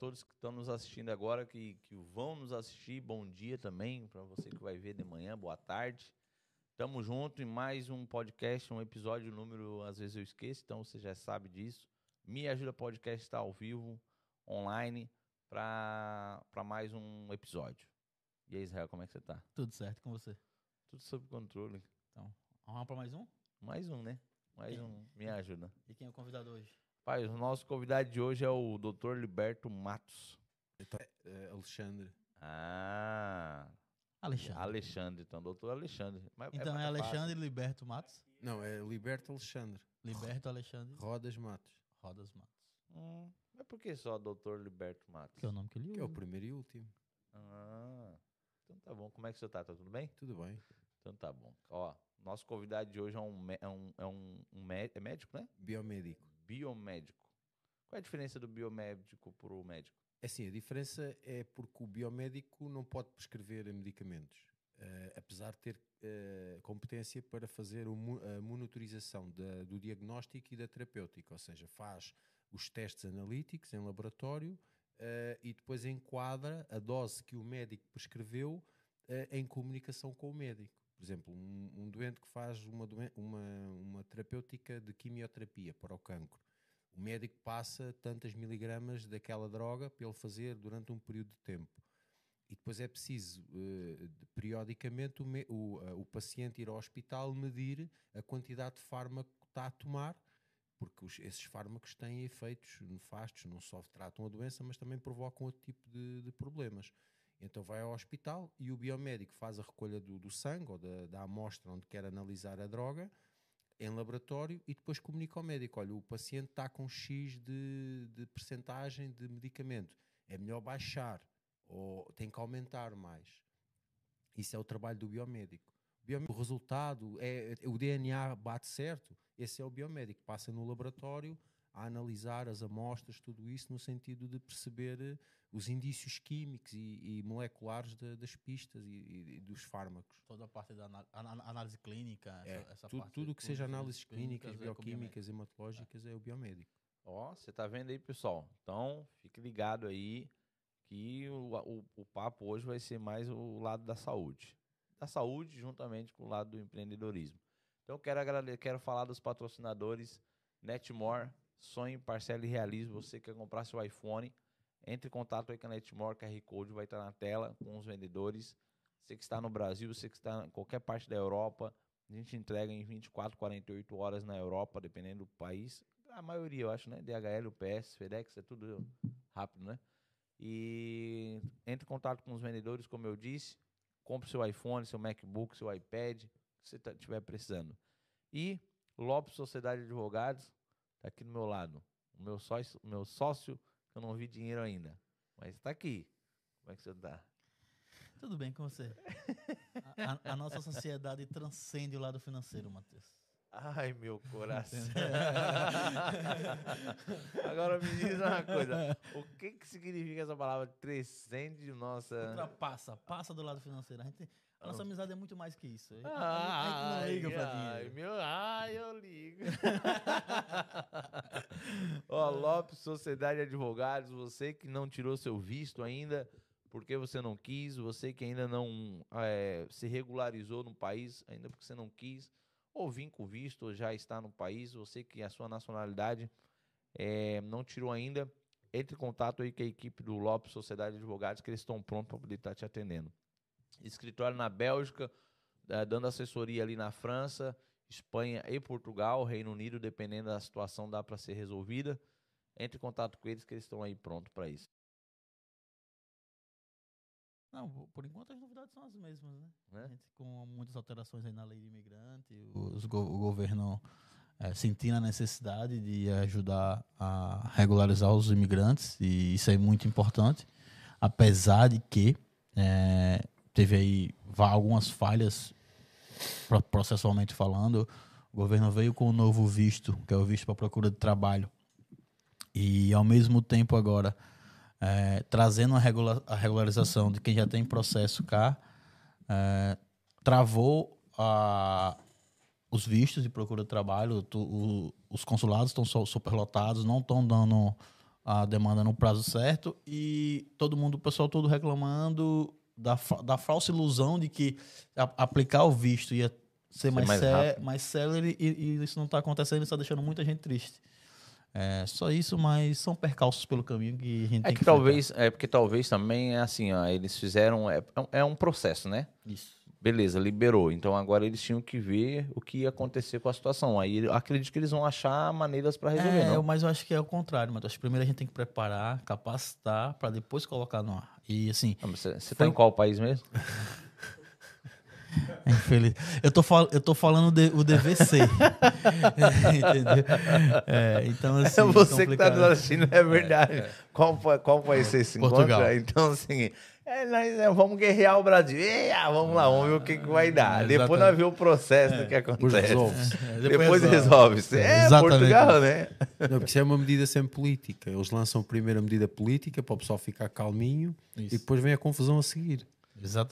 todos que estão nos assistindo agora, que, que vão nos assistir. Bom dia também para você que vai ver de manhã. Boa tarde. Tamo junto em mais um podcast, um episódio número, às vezes eu esqueço, então você já sabe disso. Me Ajuda Podcast está ao vivo, online, para mais um episódio. E aí, Israel, como é que você tá? Tudo certo com você? Tudo sob controle. Então, vamos para mais um? Mais um, né? Mais um. Me ajuda. E quem é o convidado hoje? Pai, o nosso convidado de hoje é o Dr. Liberto Matos. É Alexandre. Ah. Alexandre. Alexandre, então, doutor Alexandre. Mas é então é, é Alexandre fácil. Liberto Matos? Não, é Liberto Alexandre. Liberto Alexandre. Rodas Matos. Rodas Matos. Hum, mas por que só doutor Liberto Matos? Que é o nome que ele usa. Que é o primeiro e último. Ah, então tá bom. Como é que você tá? Tá tudo bem? Tudo bem. Então tá bom. Ó, nosso convidado de hoje é um, é um, é um, um é médico, né? Biomédico biomédico. Qual é a diferença do biomédico para o médico? É assim, a diferença é porque o biomédico não pode prescrever medicamentos, uh, apesar de ter uh, competência para fazer a monitorização da, do diagnóstico e da terapêutica, ou seja, faz os testes analíticos em laboratório uh, e depois enquadra a dose que o médico prescreveu em comunicação com o médico. Por exemplo, um, um doente que faz uma, uma, uma terapêutica de quimioterapia para o cancro. O médico passa tantas miligramas daquela droga para ele fazer durante um período de tempo. E depois é preciso, uh, periodicamente, o, o, uh, o, paciente ir ao hospital medir a quantidade de fármaco que está a tomar, porque os, esses fármacos têm efeitos nefastos, não só tratam a doença, mas também provocam outro tipo de, de problemas. Então vai ao hospital e o biomédico faz a recolha do, do sangue ou da, da amostra onde quer analisar a droga em laboratório e depois comunica ao médico: olha, o paciente está com X de, de percentagem de medicamento, é melhor baixar ou tem que aumentar mais. Isso é o trabalho do biomédico. O resultado é o DNA bate certo, esse é o biomédico, passa no laboratório a analisar as amostras, tudo isso no sentido de perceber os indícios químicos e, e moleculares de, das pistas e, e, dos fármacos. Toda a parte da análise clínica, é, essa, essa tudo, tudo que seja análises clínicas, clínicas bioquímicas, é hematológicas é. é o biomédico. Ó, oh, você tá vendo aí, pessoal? Então, fique ligado aí que o, o, o papo hoje vai ser mais o lado da saúde. Da saúde juntamente com o lado do empreendedorismo. Então, quero, agradecer, quero falar dos patrocinadores Netmore, Sonhe, Parcela e Realize. Você quer comprar seu iPhone, entre em contato aí com a Netmore, QR Code vai estar na tela com os vendedores. Você que está no Brasil, você que está em qualquer parte da Europa, a gente entrega em 24, 48 horas na Europa, dependendo do país. A maioria, eu acho, né? DHL, UPS, FedEx, é tudo rápido, né? E entre em contato com os vendedores, como eu disse. Compre seu iPhone, seu MacBook, seu iPad, se você estiver precisando. E Lopes Sociedade de Advogados, está aqui do meu lado. O meu sócio, meu sócio eu não vi dinheiro ainda. Mas está aqui. Como é que você está? Tudo bem com você. A, a, a, nossa sociedade transcende o lado financeiro, Matheus. Ai, meu coração. Agora me diz uma coisa. O que, que significa essa palavra transcende nossa... Ultrapassa, passa do lado financeiro. A gente a nossa amizade é muito mais que isso. Ah, a gente não liga pra ai, Meu, ai, eu ligo. Ó, Lopes, Sociedade de Advogados, você que não tirou seu visto ainda, porque você não quis, você que ainda não é, se regularizou no país, ainda porque você não quis, ou vim com visto, ou já está no país, você que a sua nacionalidade é, não tirou ainda, entre em contato aí com a equipe do Lopes Sociedade de Advogados, que eles estão prontos para poder estar te atendendo escritório na Bélgica, é, dando assessoria ali na França, Espanha e Portugal, Reino Unido, dependendo da situação, dá para ser resolvida. Entre em contato com eles que eles estão aí prontos para isso. Não, por enquanto as novidades são as mesmas, né? né? Gente, com muitas alterações aí na lei de imigrante, os, go o governo é, sentindo a necessidade de ajudar a regularizar os imigrantes, e isso é muito importante, apesar de que é, teve aí algumas falhas processualmente falando. O governo veio com o um novo visto, que é o visto para procura de trabalho. E, ao mesmo tempo, agora, é, trazendo a, regula a, regularização de quem já tem processo cá, é, travou a, os vistos de procura de trabalho. Tu, o, os consulados estão superlotados, não estão dando a demanda no prazo certo e todo mundo, o pessoal todo reclamando da, da falsa ilusão de que a, aplicar o visto ia ser, mais, mais, cé mais célere e, e, isso não está acontecendo, está deixando muita gente triste. É, só isso, mas são percalços pelo caminho que a gente é tem que, que talvez É porque talvez também é assim, ó, eles fizeram. É, é um processo, né? Isso. Beleza, liberou. Então agora eles tinham que ver o que ia acontecer com a situação. Aí acredito que eles vão achar maneiras para resolver. É, não? mas eu acho que é o contrário, mas primeiro a gente tem que preparar, capacitar para depois colocar no ar. E assim. Você está foi... em qual país mesmo? Infeliz. Eu tô, fal... eu tô falando de... o DVC. Entendeu? É, então, assim, é você que está assistindo, é verdade. É, é. Qual, qual país você se Portugal. encontra? Então, assim, é, nós é, vamos guerrear o Brasil. Eia, vamos lá, vamos ver o que, que vai dar. É, Depois nós vemos o processo do que acontece. Resolve Depois resolve-se. É, Portugal, né? Não, porque isso é uma medida sempre política. Eles lançam primeiro a medida política para o pessoal ficar calminho isso. e depois vem a confusão a seguir.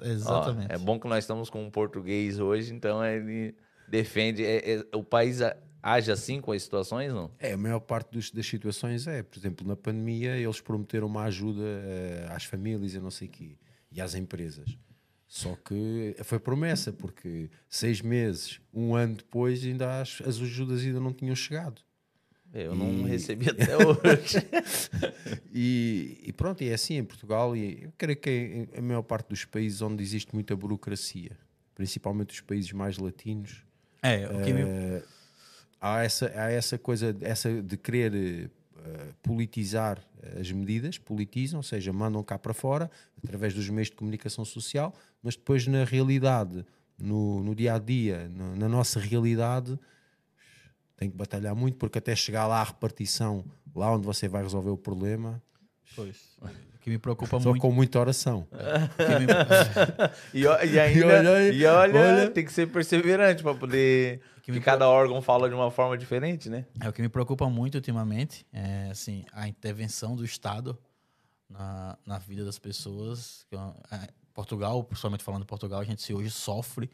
exatamente. Ó, é bom que nós estamos com um português hoje, então ele defende. É, é, o país age assim com as situações, não? É, a maior parte dos, das situações é. Por exemplo, na pandemia, eles prometeram uma ajuda uh, às famílias e não sei o quê, e às empresas. Só que foi promessa, porque seis meses, um ano depois, ainda as, as ajudas ainda não tinham chegado. Eu e... não recebi até hoje. e, e, pronto, e é assim em Portugal, e eu creio que é a maior parte dos países onde existe muita burocracia, principalmente os países mais latinos. É, o que uh, há essa, há essa coisa essa de querer uh, politizar as medidas, politizam, ou seja, mandam cá para fora através dos meios de comunicação social, mas depois na realidade, no, no dia a dia, no, na nossa realidade, tem que batalhar muito porque até chegar lá à repartição, lá onde você vai resolver o problema. Pois. Que me preocupa Só muito. com muita oração. Me... e, e, ainda, e olha, e olha, olha, tem que ser perseverante para poder que, que cada órgão fala de uma forma diferente, né? É o que me preocupa muito ultimamente, é assim, a intervenção do Estado na, na vida das pessoas. É, Portugal, principalmente falando de Portugal, a gente se hoje sofre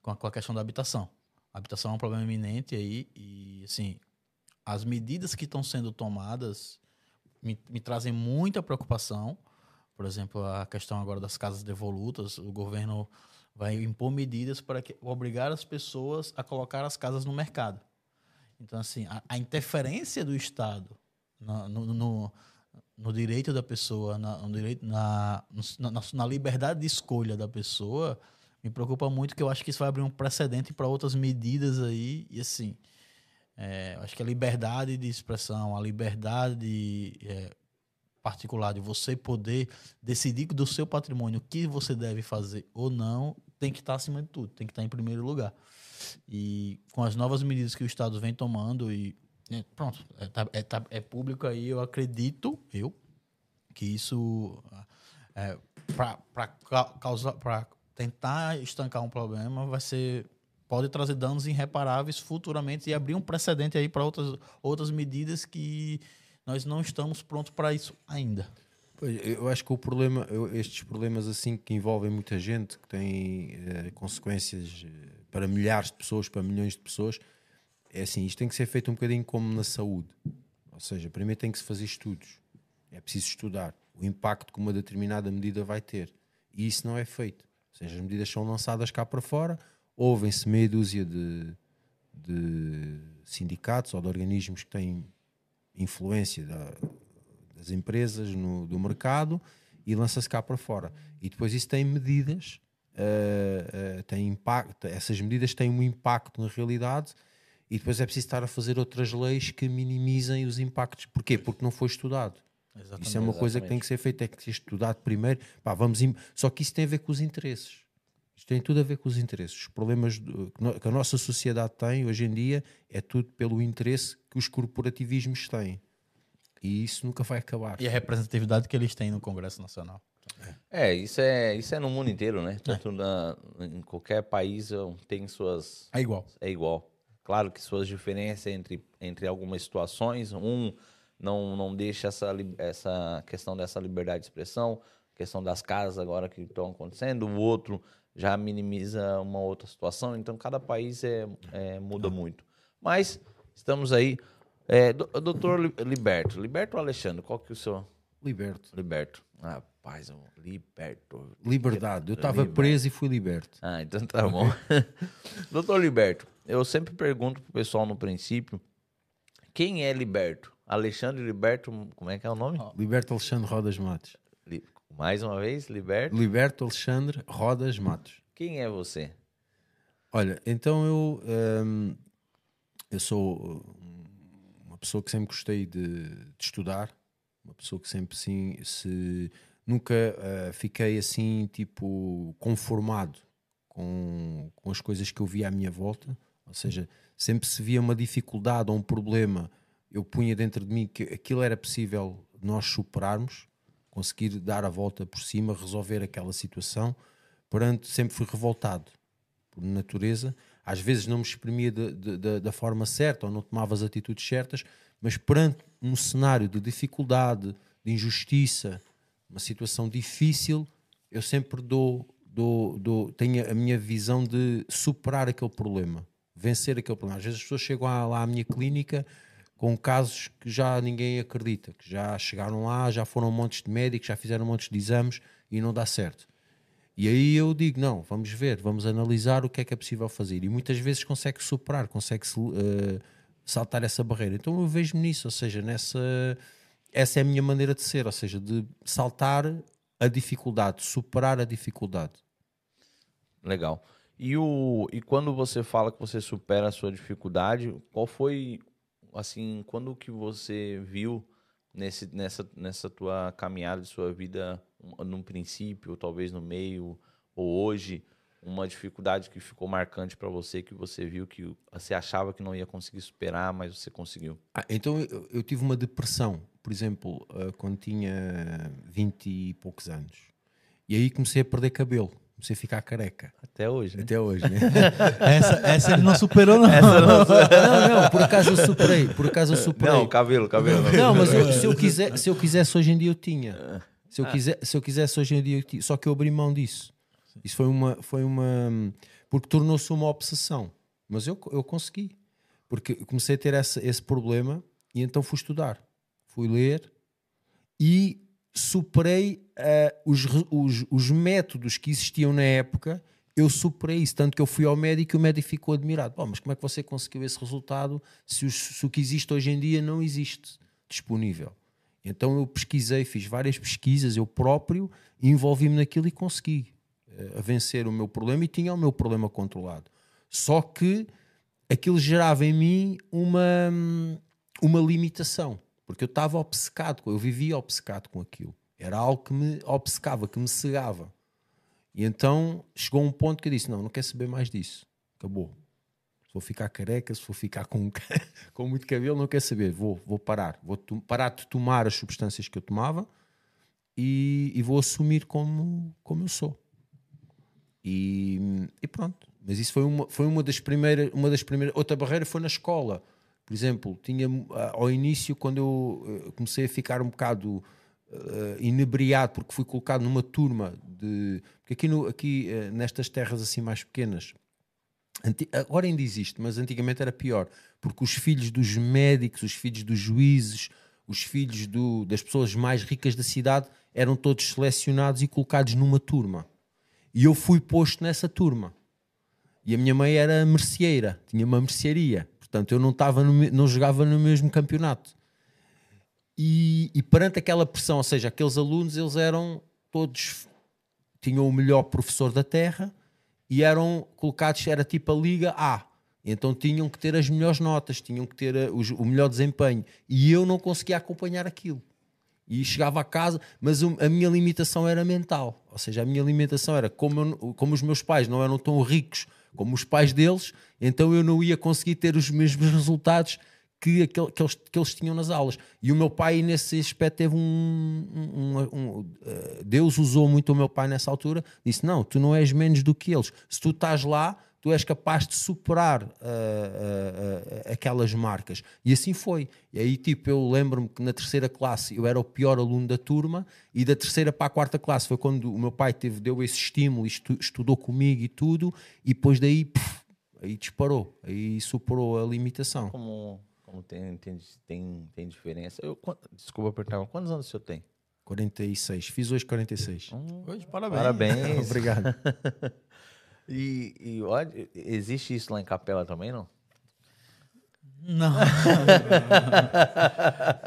com a, com a questão da habitação. A habitação é um problema iminente aí e, assim, as medidas que estão sendo tomadas me, me trazem muita preocupação. Por exemplo, a questão agora das casas devolutas, o governo vai impor medidas para que, obrigar as pessoas a colocar as casas no mercado. Então, assim, a, a interferência do Estado no, no, no, no, direito da pessoa, na, no direito, na, na, na, liberdade de escolha da pessoa, me preocupa muito, que eu acho que isso vai abrir um precedente para outras medidas aí. E, assim, é, acho que a liberdade de expressão, a liberdade de, é, particular de você poder decidir do seu patrimônio o que você deve fazer ou não, tem que estar acima de tudo, tem que estar em primeiro lugar. E com as novas medidas que o Estado vem tomando e é, pronto, é, tá, é, tá, é, público aí, eu acredito, eu, que isso é, para causar, para tentar estancar um problema vai ser pode trazer danos irreparáveis futuramente e abrir um precedente aí para outras outras medidas que nós não estamos prontos para isso ainda. Eu acho que o problema, estes problemas assim que envolvem muita gente, que têm eh, consequências eh, para milhares de pessoas, para milhões de pessoas, é assim, isto tem que ser feito um bocadinho como na saúde. Ou seja, primeiro tem que se fazer estudos. É preciso estudar o impacto que uma determinada medida vai ter. E isso não é feito. Ou seja, as medidas são lançadas cá para fora, ouvem-se meia dúzia de, de sindicatos ou de organismos que têm influência da, das empresas no, do mercado e lança-se cá para fora. E depois isso tem medidas, uh, uh, tem impacto, essas medidas têm um impacto na realidade e depois é preciso estar a fazer outras leis que minimizem os impactos. Porquê? Porque não foi estudado. Exatamente, isso é uma exatamente. coisa que tem que ser feita, é que ser estudado primeiro. Pá, vamos Só que isso tem a ver com os interesses. Isto tem tudo a ver com os interesses. Os problemas que a nossa sociedade tem hoje em dia é tudo pelo interesse que os corporativismos têm. E isso nunca vai acabar. E a representatividade que eles têm no Congresso Nacional. É, isso é, isso é no mundo inteiro, né? Tanto é. na, em qualquer país tem suas. É igual. É igual. Claro que suas diferenças entre, entre algumas situações. Um não, não deixa essa, essa questão dessa liberdade de expressão, questão das casas agora que estão acontecendo, o outro já minimiza uma outra situação. Então, cada país é, é muda muito. Mas estamos aí É, doutor Liberto. Liberto ou Alexandre? Qual que é o seu? Liberto. Liberto. Ah, paz, liberto. Liberdade. Eu estava preso e fui liberto. Ah, então tá bom. doutor Liberto, eu sempre pergunto pro pessoal no princípio, quem é Liberto? Alexandre Liberto, como é que é o nome? Liberto Alexandre Rodas Matos. Mais uma vez, Liberto. Liberto Alexandre Rodas Matos. Quem é você? Olha, então eu, um, eu sou uma pessoa que sempre gostei de, de estudar, uma pessoa que sempre sim, se nunca uh, fiquei assim tipo conformado com, com as coisas que eu via à minha volta, ou seja, sempre se via uma dificuldade ou um problema, eu punha dentro de mim que aquilo era possível nós superarmos conseguir dar a volta por cima, resolver aquela situação. Portanto, sempre fui revoltado por natureza. Às vezes não me exprimia de, de, de, da forma certa ou não tomava as atitudes certas, mas perante um cenário de dificuldade, de injustiça, uma situação difícil, eu sempre dou, dou, dou, tenho a minha visão de superar aquele problema, vencer aquele problema. Às vezes as pessoas chegam lá à minha clínica com casos que já ninguém acredita, que já chegaram lá, já foram montes de médicos, já fizeram montes de exames e não dá certo. E aí eu digo, não, vamos ver, vamos analisar o que é que é possível fazer. E muitas vezes consegue superar, consegue uh, saltar essa barreira. Então eu vejo-me nisso, ou seja, nessa essa é a minha maneira de ser, ou seja, de saltar a dificuldade, superar a dificuldade. Legal. E, o, e quando você fala que você supera a sua dificuldade, qual foi assim, quando que você viu nesse, nessa, nessa tua caminhada de sua vida, num princípio, talvez no meio, ou hoje, uma dificuldade que ficou marcante para você, que você viu que você achava que não ia conseguir superar, mas você conseguiu? Ah, então eu, eu, tive uma depressão, por exemplo, uh, quando tinha 20 e poucos anos. E aí comecei a perder cabelo você ficar careca. Até hoje, né? Até hoje, né? essa, essa ele não superou, não. Essa não, não, não, por acaso eu superei. Por acaso eu superei. Não, cabelo, cabelo. Não, não mas eu, se, eu quiser, se eu quisesse hoje em dia eu tinha. Se eu, quiser, se eu quisesse hoje em dia eu tinha. Só que eu abri mão disso. Isso foi uma. Foi uma porque tornou-se uma obsessão. Mas eu, eu consegui. Porque comecei a ter essa, esse problema e então fui estudar. Fui ler e superei uh, os, os, os, métodos que existiam na época, eu superei isso. Tanto que eu fui ao médico e o médico ficou admirado. Bom, mas como é que você conseguiu esse resultado se, os, se o que existe hoje em dia não existe disponível? Então eu pesquisei, fiz várias pesquisas, eu próprio, envolvi-me naquilo e consegui uh, vencer o meu problema e tinha o meu problema controlado. Só que aquilo gerava em mim uma, uma limitação porque eu estava obcecado, eu vivia obcecado com aquilo. Era algo que me obcecava, que me cegava. E então chegou um ponto que eu disse: Não, não quero saber mais disso. Acabou. Se vou ficar careca, se vou ficar com, com muito cabelo, não quero saber. Vou, vou parar. Vou parar de tomar as substâncias que eu tomava e, e vou assumir como, como eu sou. E, e, pronto. Mas isso foi uma, foi uma das primeiras. Uma das primeiras outra barreira foi na escola por exemplo, tinha ah, ao início, quando eu eh, comecei a ficar um bocado uh, inebriado, porque fui colocado numa turma de. Porque aqui, no, aqui uh, nestas terras assim mais pequenas, agora ainda existe, mas antigamente era pior, porque os filhos dos médicos, os filhos dos juízes, os filhos do, das pessoas mais ricas da cidade eram todos selecionados e colocados numa turma. E eu fui posto nessa turma. E a minha mãe era merceeira, tinha uma mercearia. Portanto, eu não, estava no, não jogava no mesmo campeonato. E, e, perante aquela pressão, ou seja, aqueles alunos, eles eram todos, tinham o melhor professor da Terra e eram colocados, era tipo a Liga A. Então tinham que ter as melhores notas, tinham que ter a, o, o melhor desempenho. E eu não conseguia acompanhar aquilo. E chegava a casa, mas a minha limitação era mental. Ou seja, a minha limitação era como, eu, como os meus pais não eram tão ricos como os pais deles, então eu não ia conseguir ter os mesmos resultados que, aquele, que, eles, que eles tinham nas aulas. E o meu pai, nesse aspecto, teve um. um, um, uh, Deus usou muito o meu pai nessa altura. Disse: Não, tu não és menos do que eles. Se tu estás lá, tu és capaz de superar uh, uh, aquelas marcas. E assim foi. E aí, tipo, eu lembro-me que na terceira classe eu era o pior aluno da turma, e da terceira para a quarta classe foi quando o meu pai teve, deu esse estímulo, estu, estudou comigo e tudo, e depois daí, puf, aí disparou, aí superou a limitação. Como Não tem, tem, tem, tem diferença. Eu, desculpa apertar, quantos anos o senhor tem? 46. Fiz hoje 46. Hum, hoje, parabéns. Parabéns. Obrigado. e, e olha, existe isso lá em Capela também, não? Não.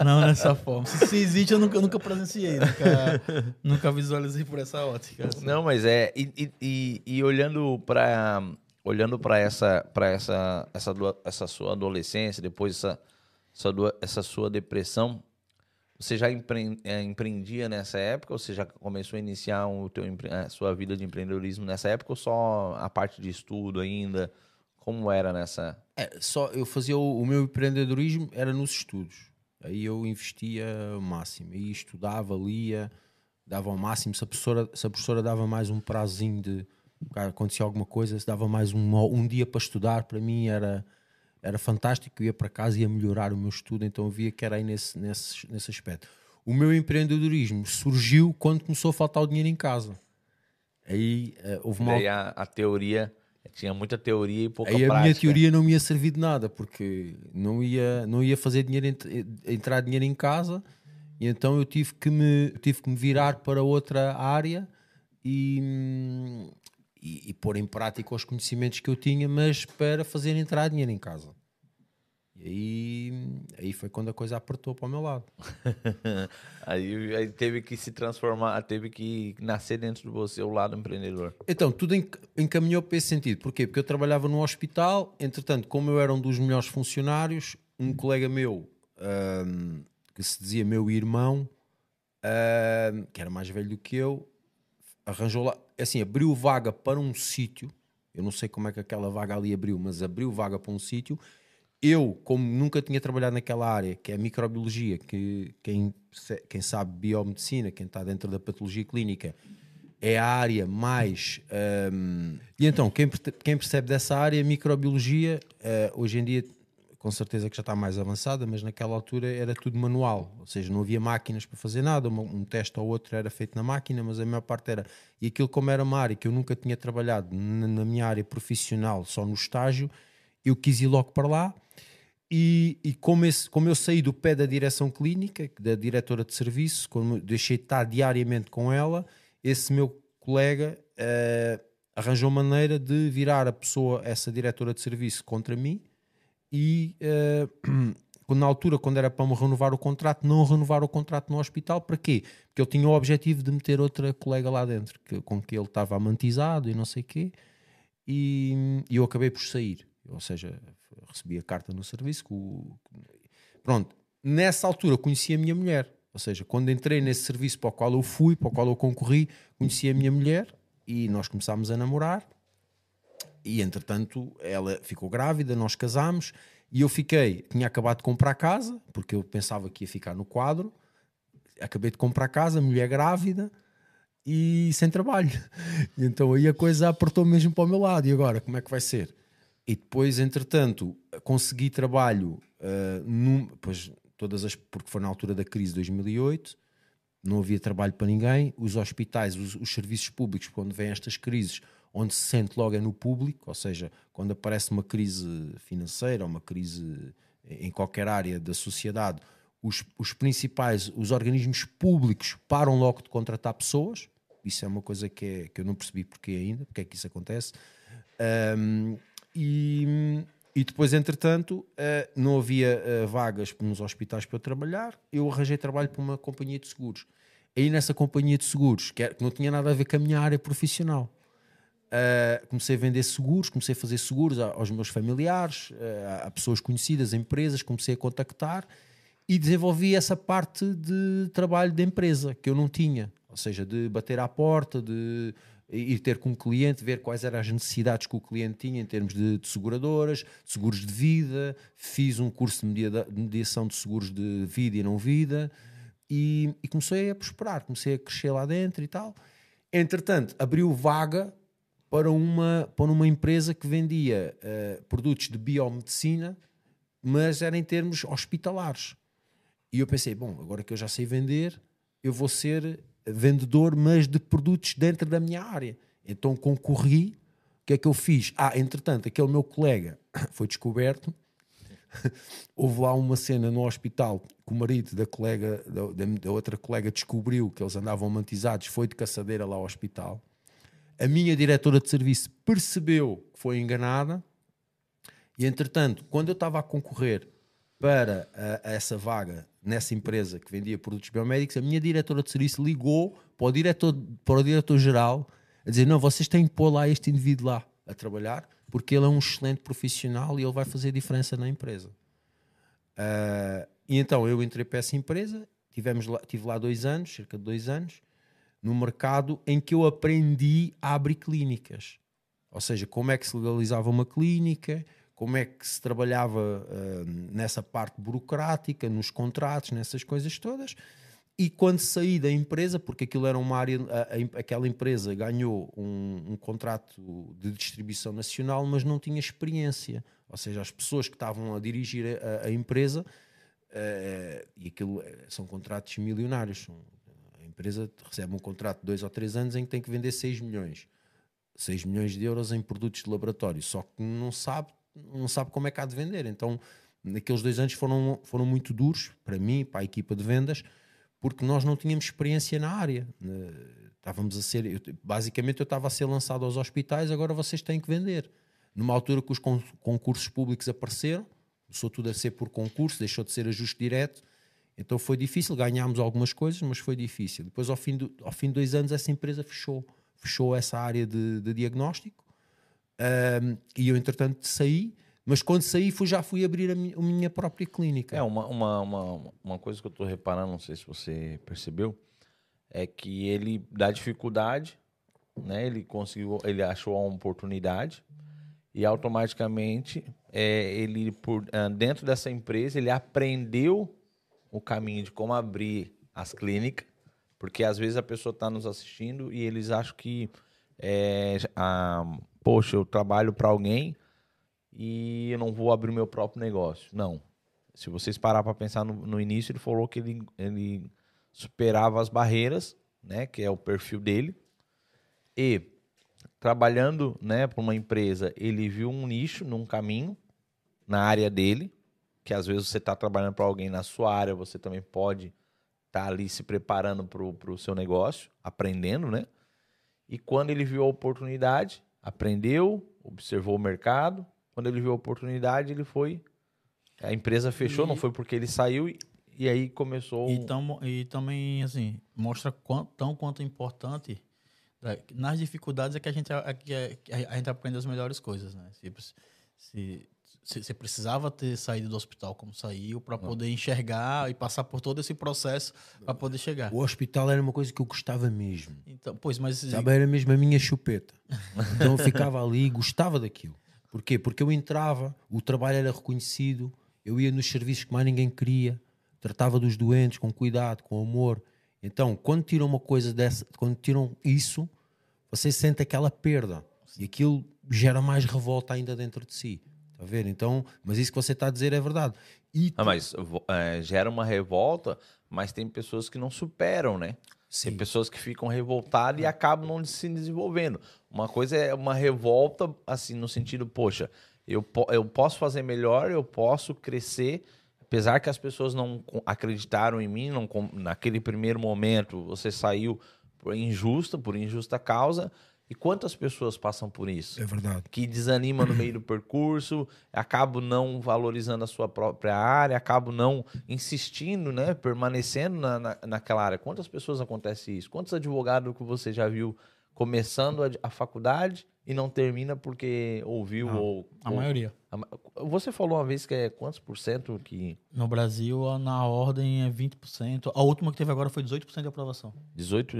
não nessa forma. Se, se, existe, eu nunca, eu nunca presenciei, nunca, nunca visualizei por essa ótica. Assim. Não, mas é. E, e, e olhando para olhando para essa, pra essa, essa, essa sua adolescência, depois essa, essa, essa sua depressão, você já é, empreendia nessa época ou você já começou a iniciar o teu, a sua vida de empreendedorismo nessa época ou só a parte de estudo ainda? Como era nessa? É, só eu fazia o, o, meu empreendedorismo era nos estudos. Aí eu investia o máximo. Aí estudava, lia, dava ao máximo. Se a professora, se a professora dava mais um prazinho de acontecia alguma coisa, se dava mais um, um dia para estudar, para mim era, era fantástico. Eu ia para casa e ia melhorar o meu estudo, então eu via que era aí nesse, nesse, nesse aspecto. O meu empreendedorismo surgiu quando começou a faltar o dinheiro em casa. Aí uh, houve uma. Daí a, a teoria tinha muita teoria e pouca Aí prática. a minha teoria não me ia servir de nada, porque não ia, não ia fazer dinheiro, entrar dinheiro em casa, e então eu tive que me, tive que me virar para outra área e, e, e pôr em prática os conhecimentos que eu tinha, mas para fazer entrar dinheiro em casa. E aí, aí foi quando a coisa apertou para o meu lado. aí, aí, teve que se transformar, teve que nascer dentro de você o lado empreendedor. Então, tudo encaminhou para esse sentido. Porquê? Porque eu trabalhava no hospital, entretanto, como eu era um dos melhores funcionários, um colega meu, um, que se dizia meu irmão, um, que era mais velho do que eu, arranjou lá, assim, abriu vaga para um sítio. Eu não sei como é que aquela vaga ali abriu, mas abriu vaga para um sítio eu, como nunca tinha trabalhado naquela área, que é a microbiologia, que quem, quem sabe biomedicina, quem está dentro da patologia clínica, é a área mais. Um, e então, quem, quem, percebe dessa área, microbiologia, uh, hoje em dia, com certeza que já está mais avançada, mas naquela altura era tudo manual, ou seja, não havia máquinas para fazer nada, um, um teste ou outro era feito na máquina, mas a maior parte era. E aquilo, como era uma área que eu nunca tinha trabalhado na, na minha área profissional, só no estágio, eu quis ir logo para lá e, e como, esse, como eu saí do pé da direção clínica, da diretora de serviço, como deixei de estar diariamente com ela, esse meu colega uh, arranjou maneira de virar a pessoa, essa diretora de serviço, contra mim e uh, na altura, quando era para me renovar o contrato, não renovar o contrato no hospital, para quê? Porque ele tinha o objetivo de meter outra colega lá dentro, que, com que ele estava amantizado e não sei o quê, e, e eu acabei por sair. Ou seja, recebi a carta no serviço. Pronto, nessa altura conheci a minha mulher. Ou seja, quando entrei nesse serviço para o qual eu fui, para o qual eu concorri, conheci a minha mulher e nós começámos a namorar. E entretanto, ela ficou grávida, nós casámos e eu fiquei, tinha acabado de comprar casa, porque eu pensava que ia ficar no quadro. Acabei de comprar casa, mulher grávida e sem trabalho. Então aí a coisa apertou mesmo para o meu lado. E agora, como é que vai ser? E depois, entretanto, consegui trabalho, uh, num, pois, todas as, porque foi na altura da crise de 2008, não havia trabalho para ninguém. Os hospitais, os, os, serviços públicos, quando vêm estas crises, onde se sente logo é no público, ou seja, quando aparece uma crise financeira, uma crise em qualquer área da sociedade, os, os principais, os organismos públicos param logo de contratar pessoas. Isso é uma coisa que, é, que eu não percebi porque ainda, porque é que isso acontece. Um, e, e depois, entretanto, uh, não havia uh, vagas nos hospitais para eu trabalhar. Eu arranjei trabalho para uma companhia de seguros. Aí nessa companhia de seguros, que não tinha nada a ver com a minha área profissional, uh, comecei a vender seguros, comecei a fazer seguros aos meus familiares, a pessoas conhecidas, empresas, comecei a contactar e desenvolvi essa parte de trabalho de empresa que eu não tinha. Ou seja, de bater à porta, de ir ter com o cliente, ver quais eram as necessidades que o cliente tinha em termos de, de seguradoras, de seguros de vida, fiz um curso de mediação de seguros de vida e não vida e, e, comecei a prosperar, comecei a crescer lá dentro e tal. Entretanto, abriu vaga para uma, para uma empresa que vendia uh, produtos de biomedicina, mas era em termos hospitalares. E eu pensei, bom, agora que eu já sei vender, eu vou ser vendedor, mas de produtos dentro da minha área. Então concorri. O que é que eu fiz? Ah, entretanto, aquele meu colega foi descoberto houve lá uma cena no hospital que o marido da colega, da, da outra colega descobriu que eles andavam mantizados, foi de caçadeira lá ao hospital. A minha diretora de serviço percebeu que foi enganada e, entretanto, quando eu estava a concorrer para a, a essa vaga nessa empresa que vendia produtos biomédicos, a minha diretora de serviço ligou para o diretor, para o diretor-geral a dizer: Não, vocês têm que pôr lá este indivíduo lá a trabalhar, porque ele é um excelente profissional e ele vai fazer diferença na empresa. Uh, e então eu entrei para essa empresa, tivemos lá, tive lá dois anos, cerca de dois anos, no mercado em que eu aprendi a abrir clínicas. Ou seja, como é que se legalizava uma clínica, como é que se trabalhava uh, nessa parte burocrática, nos contratos, nessas coisas todas. E quando saí da empresa, porque aquilo era uma área, a, a, aquela empresa ganhou um, um, contrato de distribuição nacional, mas não tinha experiência. Ou seja, as pessoas que estavam a dirigir a, a empresa, uh, e aquilo eh, são contratos milionários. A empresa recebe um contrato de dois ou três anos em que tem que vender 6 milhões. 6 milhões de euros em produtos de laboratório, só que não sabe não sabe como é que há de vender. Então, naqueles dois anos foram, foram muito duros para mim, para a equipa de vendas, porque nós não tínhamos experiência na área. Estávamos a ser, eu, basicamente, eu estava a ser lançado aos hospitais, agora vocês têm que vender. Numa altura que os concursos públicos apareceram, começou tudo a ser por concurso, deixou de ser ajuste direto, então foi difícil, ganhámos algumas coisas, mas foi difícil. Depois, ao fim, do, ao fim de dois anos, essa empresa fechou. Fechou essa área de, de diagnóstico um, e eu, entretanto, saí, mas quando saí fui, já fui abrir a minha, a minha própria clínica. É, uma, uma, uma, uma coisa que eu estou reparando, não sei se você percebeu, é que ele dá dificuldade, né? Ele conseguiu, ele achou uma oportunidade e automaticamente é, ele por ah, dentro dessa empresa ele aprendeu o caminho de como abrir as clínicas, porque às vezes a pessoa está nos assistindo e eles acham que é, a, poxa, eu trabalho para alguém e eu não vou abrir meu próprio negócio. Não. Se vocês parar para pensar no, no, início, ele falou que ele, ele superava as barreiras, né, que é o perfil dele, e trabalhando, né, para uma empresa, ele viu um nicho, num caminho, na área dele, que às vezes você está trabalhando para alguém na sua área, você também pode estar tá ali se preparando para o seu negócio, aprendendo, né? E quando ele viu a oportunidade, aprendeu, observou o mercado. Quando ele viu a oportunidade, ele foi. A empresa fechou, e... não foi porque ele saiu e, e aí começou. E, tam, e também, assim, mostra quão, tão quanto é importante. Né, nas dificuldades é que a gente, é que a, a gente aprende as melhores coisas, né? Tipo, se, se você precisava ter saído do hospital como saiu para poder enxergar e passar por todo esse processo para poder chegar. O hospital era uma coisa que eu gostava mesmo. Então, pois, mas Sabe, era mesmo a minha chupeta. Então eu ficava ali e gostava daquilo. Porquê? Porque eu entrava, o trabalho era reconhecido, eu ia nos serviços que mais ninguém queria, tratava dos doentes com cuidado, com amor. Então, quando tiram uma coisa dessa, quando tiram isso, você sente aquela perda e aquilo gera mais revolta ainda dentro de si. A ver? Então, mas isso que você está a dizer é verdade. E ah, mas é, gera uma revolta, mas tem pessoas que não superam, né? Sim. Tem pessoas que ficam revoltadas e acabam não se desenvolvendo. Uma coisa é uma revolta, assim, no sentido, poxa, eu, eu posso fazer melhor, eu posso crescer, apesar que as pessoas não acreditaram em mim, não, naquele primeiro momento você saiu por injusta, por injusta causa, e quantas pessoas passam por isso? É verdade. Que desanimam no meio do percurso, acabam não valorizando a sua própria área, acabam não insistindo, né? Permanecendo na, na, naquela área. Quantas pessoas acontece isso? Quantos advogados que você já viu começando a, a faculdade e não termina porque ouviu não, ou... A ou, maioria. A, você falou uma vez que é quantos por cento que... No Brasil, na ordem é 20%. A última que teve agora foi 18% de aprovação. 18,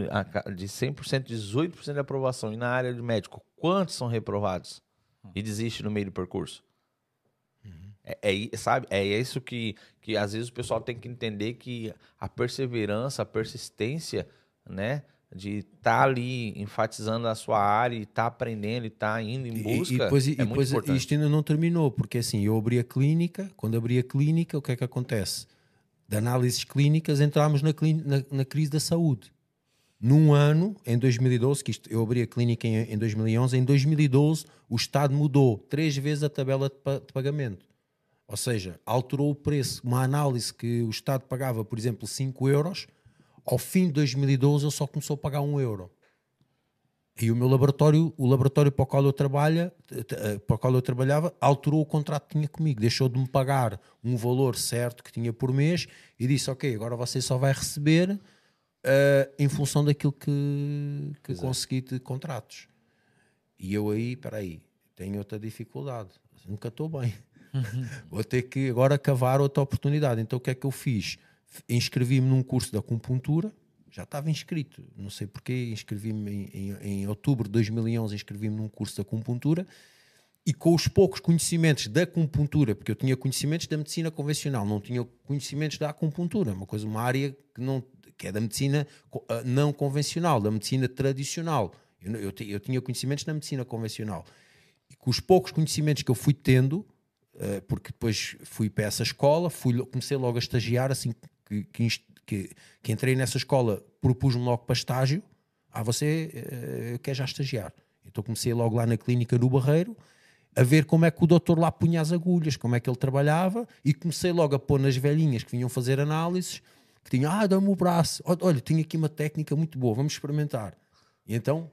de 100%, 18% de aprovação. E na área de médico, quantos são reprovados? Hum. E desistem no meio do percurso? Uhum. É, é, sabe, é isso que, que às vezes o pessoal tem que entender que a perseverança, a persistência, né? De estar tá ali enfatizando a sua área e estar tá aprendendo e estar tá indo em busca. E, e depois, é e depois isto ainda não terminou, porque assim, eu abri a clínica, quando abri a clínica, o que é que acontece? De análises clínicas, entramos na, na, na crise da saúde. Num ano, em 2012, que isto, eu abri a clínica em, em 2011, em 2012 o Estado mudou três vezes a tabela de, de pagamento. Ou seja, alterou o preço. Uma análise que o Estado pagava, por exemplo, 5 euros, ao fim de 2012 ele só começou a pagar 1 euro. E o meu laboratório, o laboratório para o qual eu trabalho, eh, para o qual eu trabalhava, alterou o contrato que tinha comigo, deixou de me pagar um valor certo que tinha por mês e disse: Ok, agora você só vai receber uh, em função daquilo que, que consegui de contratos. E eu aí, espera aí, tenho outra dificuldade, nunca estou bem. Vou ter que agora cavar outra oportunidade. Então o que é que eu fiz? Inscrevi-me num curso de acupuntura já estava inscrito, não sei porquê, inscrevi-me em, em, em, outubro de 2011, inscrevi-me num curso de acupuntura e com os poucos conhecimentos da acupuntura, porque eu tinha conhecimentos da medicina convencional, não tinha conhecimentos da acupuntura, uma coisa, uma área que, não, que é da medicina ah, não convencional, da medicina tradicional. Eu, eu, eu tinha conhecimentos da medicina convencional. E com os poucos conhecimentos que eu fui tendo, uh, porque depois fui para essa escola, fui, comecei logo a estagiar, assim que, que que, que entrei nessa escola, propus-me logo para estágio. Ah, você uh, quer já estagiar. Então comecei logo lá na clínica no Barreiro a ver como é que o doutor lá punha as agulhas, como é que ele trabalhava e comecei logo a pôr nas velhinhas que vinham fazer análises, que tinham, ah, dá-me o braço, olha, tenho aqui uma técnica muito boa, vamos experimentar. E então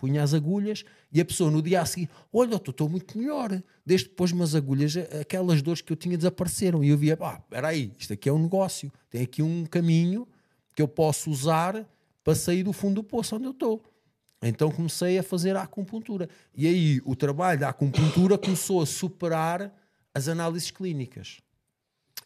punha as agulhas e a pessoa no dia a seguir, olha, estou muito melhor. Desde que pôs umas agulhas, aquelas dores que eu tinha desapareceram. E eu via, ah, espera aí, isto aqui é um negócio, tem aqui um caminho que eu posso usar para sair do fundo do poço onde eu estou. Então comecei a fazer a acupuntura. E aí o trabalho da acupuntura começou a superar as análises clínicas.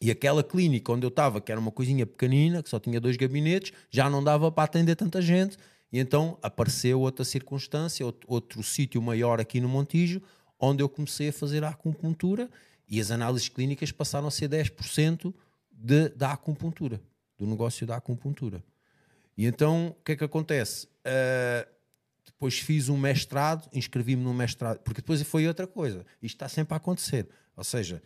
E aquela clínica onde eu estava, que era uma coisinha pequenina, que só tinha dois gabinetes, já não dava para atender tanta gente, e então apareceu outra circunstância, outro, outro sítio maior aqui no Montijo, onde eu comecei a fazer a acupuntura e as análises clínicas passaram a ser 10% de, da acupuntura, do negócio da acupuntura. E então, o que é que acontece? Uh, depois fiz um mestrado, inscrevi-me no mestrado, porque depois foi outra coisa. Isto está sempre a acontecer. Ou seja,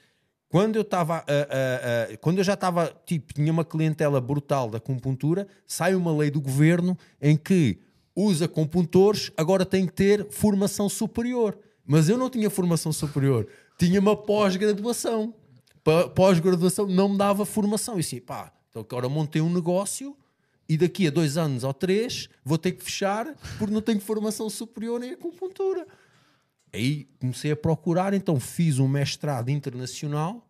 quando eu estava, uh, uh, uh, quando eu já estava, tipo, tinha uma clientela brutal da acupuntura, sai uma lei do governo em que os acupuntores agora têm que ter formação superior. Mas eu não tinha formação superior, tinha uma pós-graduação. Pós-graduação não me dava formação. E assim, pá, então agora montei um negócio e daqui a dois anos ou três vou ter que fechar porque não tenho formação superior em acupuntura. Aí comecei a procurar, então fiz um mestrado internacional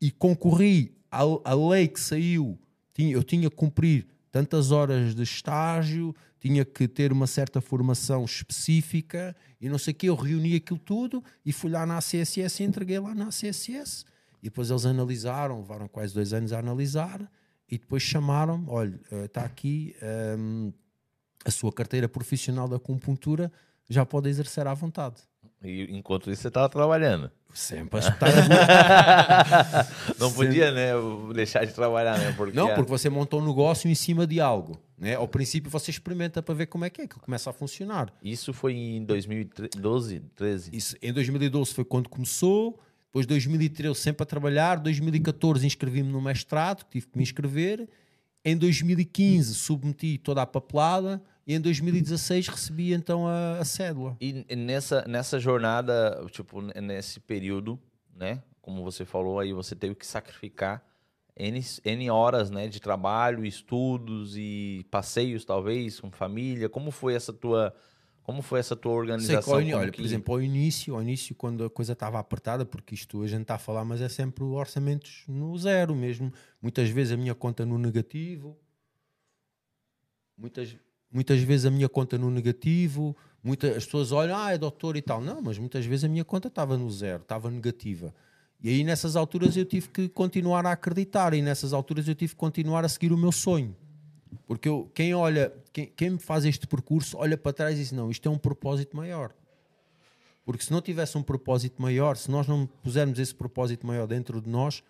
e concorri à, à lei que saiu. Tinha, eu tinha que cumprir tantas horas de estágio, tinha que ter uma certa formação específica e não sei o que. Eu reuni aquilo tudo e fui lá na CSS e entreguei lá na CSS. E depois eles analisaram, levaram quase dois anos a analisar e depois chamaram olha, está eh, aqui um, ehm, a sua carteira profissional da acupuntura, já pode exercer à vontade. E enquanto isso você estava trabalhando. Sempre escutar Não podia, né, deixar de trabalhar, né? Porque não, porque você montou um negócio em cima de algo. Né? Ao princípio você experimenta para ver como é que é, que começa a funcionar. Isso foi em 2012, 13? Isso, em 2012 foi quando começou. Depois 2013 sempre a trabalhar. 2014 inscrevi-me no mestrado, tive que me inscrever. Em 2015 submeti toda a papelada e em 2016 recebi então a, a cédula. E nessa, nessa jornada, tipo, nesse período, né? Como você falou aí, você teve que sacrificar N, N horas né, de trabalho, estudos e passeios, talvez, com família. Como foi essa tua. Como foi essa tua organização? Sei, olha, que... por exemplo, ao início, ao início, quando a coisa estava apertada, porque isto a gente está a falar, mas é sempre orçamentos no zero mesmo. Muitas vezes a minha conta no negativo, muitas, muitas vezes a minha conta no negativo, muitas, as pessoas olham, ah, é doutor e tal. Não, mas muitas vezes a minha conta estava no zero, estava negativa. E aí nessas alturas eu tive que continuar a acreditar e nessas alturas eu tive que continuar a seguir o meu sonho. Porque eu, quem olha, quem, quem faz este percurso, olha para trás e diz: não, isto é um propósito maior. Porque se não tivesse um propósito maior, se nós não pusermos esse propósito maior dentro de nós,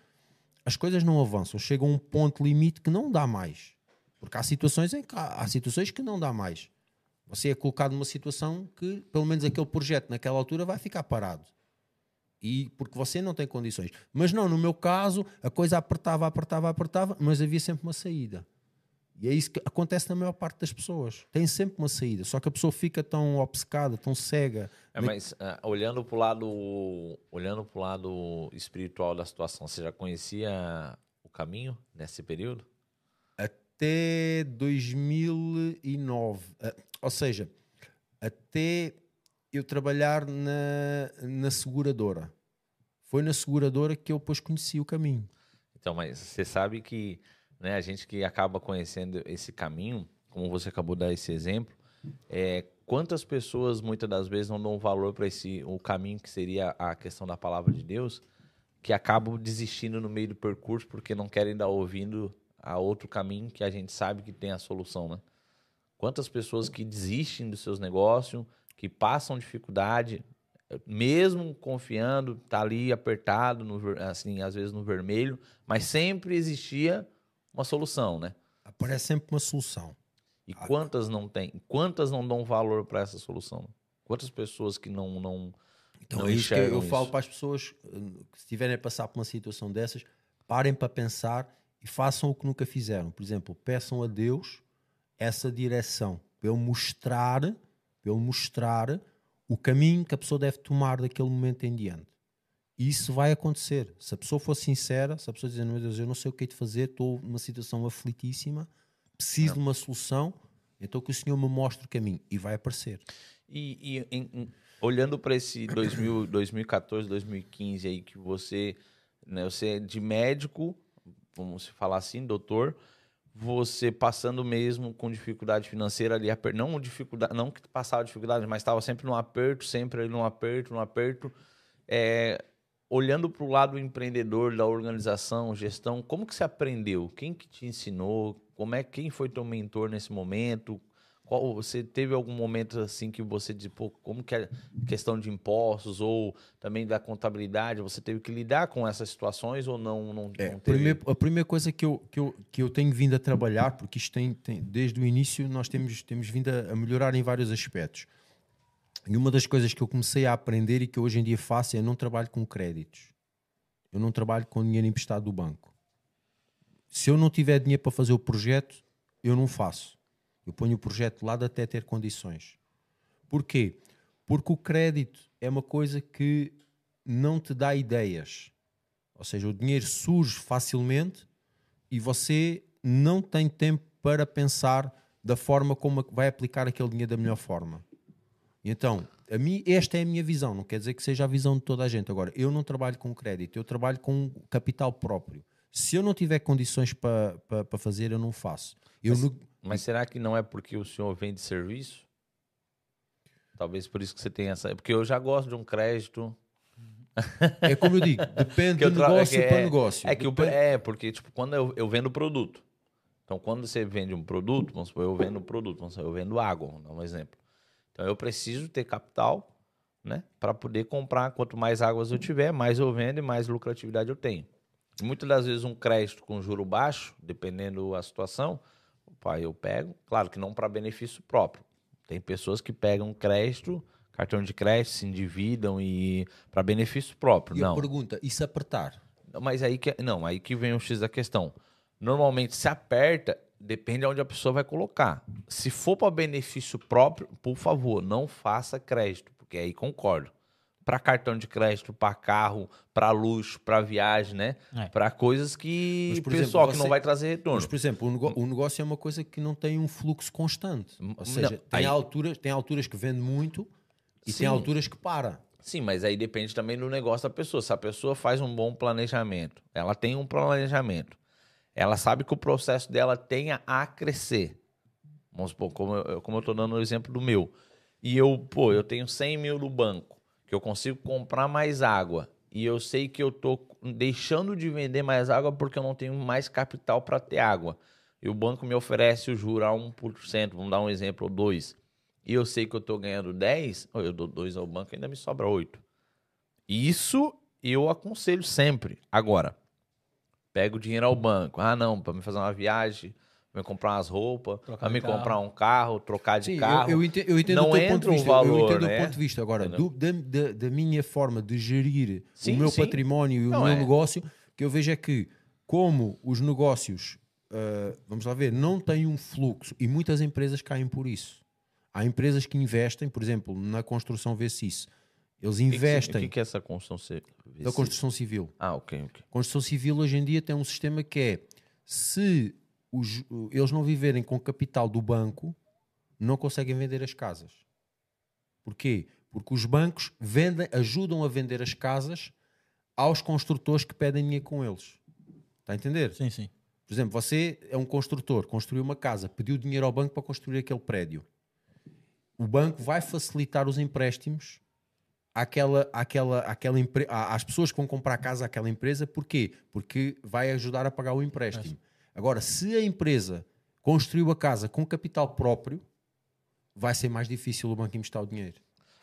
as coisas não avançam. Chega a um ponto limite que não dá mais. Porque há situações em que há, há situações que não dá mais. Você é colocado numa situação que, pelo menos aquele projeto naquela altura, vai ficar parado. E porque você não tem condições. Mas não, no meu caso, a coisa apertava, apertava, apertava, mas havia sempre uma saída. E é isso que acontece na maior parte das pessoas. Tem sempre uma saída, só que a pessoa fica tão obcecada, tão cega. É, mas uh, olhando para o lado, olhando para lado espiritual da situação, você já conhecia o caminho nesse período? Até 2009, uh, ou seja, até eu trabalhar na, na seguradora. Foi na seguradora que eu depois conheci o caminho. Então, mas você sabe que né, a gente que acaba conhecendo esse caminho, como você acabou de dar esse exemplo, é, quantas pessoas muitas das vezes não dão valor para esse o caminho que seria a questão da palavra de Deus, que acabam desistindo no meio do percurso porque não querem dar ouvindo a outro caminho que a gente sabe que tem a solução, né? Quantas pessoas que desistem dos seus negócios, que passam dificuldade, mesmo confiando, tá ali apertado, no, assim, às vezes no vermelho, mas sempre existia uma solução, né? Aparece sempre uma solução. E quantas não tem? Quantas não dão valor para essa solução? Quantas pessoas que não não então não é isso que eu isso? falo para as pessoas que se estiverem a passar por uma situação dessas, parem para pensar e façam o que nunca fizeram. Por exemplo, peçam a Deus essa direção, para ele mostrar, para ele mostrar o caminho que a pessoa deve tomar daquele momento em diante. E isso vai acontecer. Se a pessoa for sincera, se a pessoa dizer, meu Deus, eu não sei o que é de fazer, estou numa situação aflitíssima, preciso de uma solução, então que o Senhor me mostre o caminho. E vai aparecer. E, e em, em, olhando para esse 2000, 2014, 2015 aí, que você, né, você é de médico, vamos falar assim, doutor, você passando mesmo com dificuldade financeira ali, não dificuldade, não que passava dificuldade, mas estava sempre no aperto, sempre ali no aperto, no aperto. É, olhando para o lado empreendedor da organização, gestão, como que você aprendeu? Quem que te ensinou? Como é quem foi teu mentor nesse momento? Qual, você teve algum momento assim que você disse, pô, como que é questão de impostos ou também da contabilidade, você teve que lidar com essas situações ou não? não, é, não primeiro, a primeira coisa que eu, que, eu, que eu tenho vindo a trabalhar, porque isto tem, tem desde o início nós temos, temos vindo a, a melhorar em vários aspectos. E uma das coisas que eu comecei a aprender e que hoje em dia faço é não trabalho com créditos. Eu não trabalho com dinheiro emprestado do banco. Se eu não tiver dinheiro para fazer o projeto, eu não faço eu ponho o projeto de lado até ter condições. Porquê? Porque o crédito é uma coisa que não te dá ideias. Ou seja, o dinheiro surge facilmente e você não tem tempo para pensar da forma como vai aplicar aquele dinheiro da melhor forma. Então, a mim, esta é a minha visão, não quer dizer que seja a visão de toda a gente. Agora, eu não trabalho com crédito, eu trabalho com capital próprio. Se eu não tiver condições para, para, para fazer, eu não faço. Eu Mas... mas será que não é porque o senhor vende serviço? Talvez por isso que você tem essa. Porque eu já gosto de um crédito. É como eu digo, depende do negócio é para negócio. É, que o, é, porque, tipo, quando eu, eu vendo produto. Então, quando você vende um produto, vamos supor, eu vendo produto, vamos supor, eu vendo água, vamos dar um exemplo. Então, eu preciso ter capital, né, para poder comprar. Quanto mais águas eu tiver, mais eu vendo e mais lucratividade eu tenho. Muitas das vezes, um crédito com juro baixo, dependendo da situação, Opa, eu pego, claro que não para benefício próprio. Tem pessoas que pegam crédito, cartão de crédito, se endividam e para benefício próprio. E não. pergunta, e se apertar? Mas aí que não, aí que vem o X da questão. Normalmente se aperta, depende de onde a pessoa vai colocar. Se for para benefício próprio, por favor, não faça crédito, porque aí concordo para cartão de crédito, para carro, para luxo, para viagem, né? É. Para coisas que mas, pessoal exemplo, que não vai trazer retorno. Mas, por exemplo, o, o, negócio é uma coisa que não tem um fluxo constante. Ou seja, não, tem, aí... alturas, tem alturas que vende muito e Sim. tem alturas que para. Sim, mas aí depende também do negócio da pessoa. Se a pessoa faz um bom planejamento, ela tem um planejamento, ela sabe que o processo dela tenha a crescer. Vamos supor, como eu, como eu tô dando o exemplo do meu. E eu, pô, eu tenho 100 mil no banco que eu consigo comprar mais água e eu sei que eu estou deixando de vender mais água porque eu não tenho mais capital para ter água. E o banco me oferece o juro a 1%, vamos dar um exemplo, 2%. E eu sei que eu estou ganhando 10%, eu dou 2 ao banco ainda me sobra 8%. Isso eu aconselho sempre. Agora, pega o dinheiro ao banco. Ah, não, para me fazer uma viagem, me comprar umas roupas, para me carro. comprar um carro, trocar de Sim, carro. Eu, eu entendo, eu entendo não o teu ponto de vista. Valor, eu entendo né? o ponto de vista. Agora, do, da, da, da, minha forma de gerir sim, o meu sim. património e o não, meu é. negócio, que eu vejo é que, como os negócios uh, vamos lá ver, não tem um fluxo e muitas empresas caem por isso. Há empresas que investem, por exemplo, na construção vê-se isso. Eles investem. O que, que, é essa construção civil? Da construção civil. Ah, ok, ok. Construção civil hoje em dia tem um sistema que é se os, eles não viverem com capital do banco, não conseguem vender as casas. Porquê? Porque os bancos vendem, ajudam a vender as casas aos construtores que pedem dinheiro com eles. Está a entender? Sim, sim. Por exemplo, você é um construtor, construiu uma casa, pediu dinheiro ao banco para construir aquele prédio. O banco vai facilitar os empréstimos àquela, àquela, àquela às pessoas que vão comprar a casa àquela empresa. Porquê? Porque vai ajudar a pagar o empréstimo. Agora, se a empresa construiu a casa com capital próprio, vai ser mais difícil o banco emprestar o dinheiro.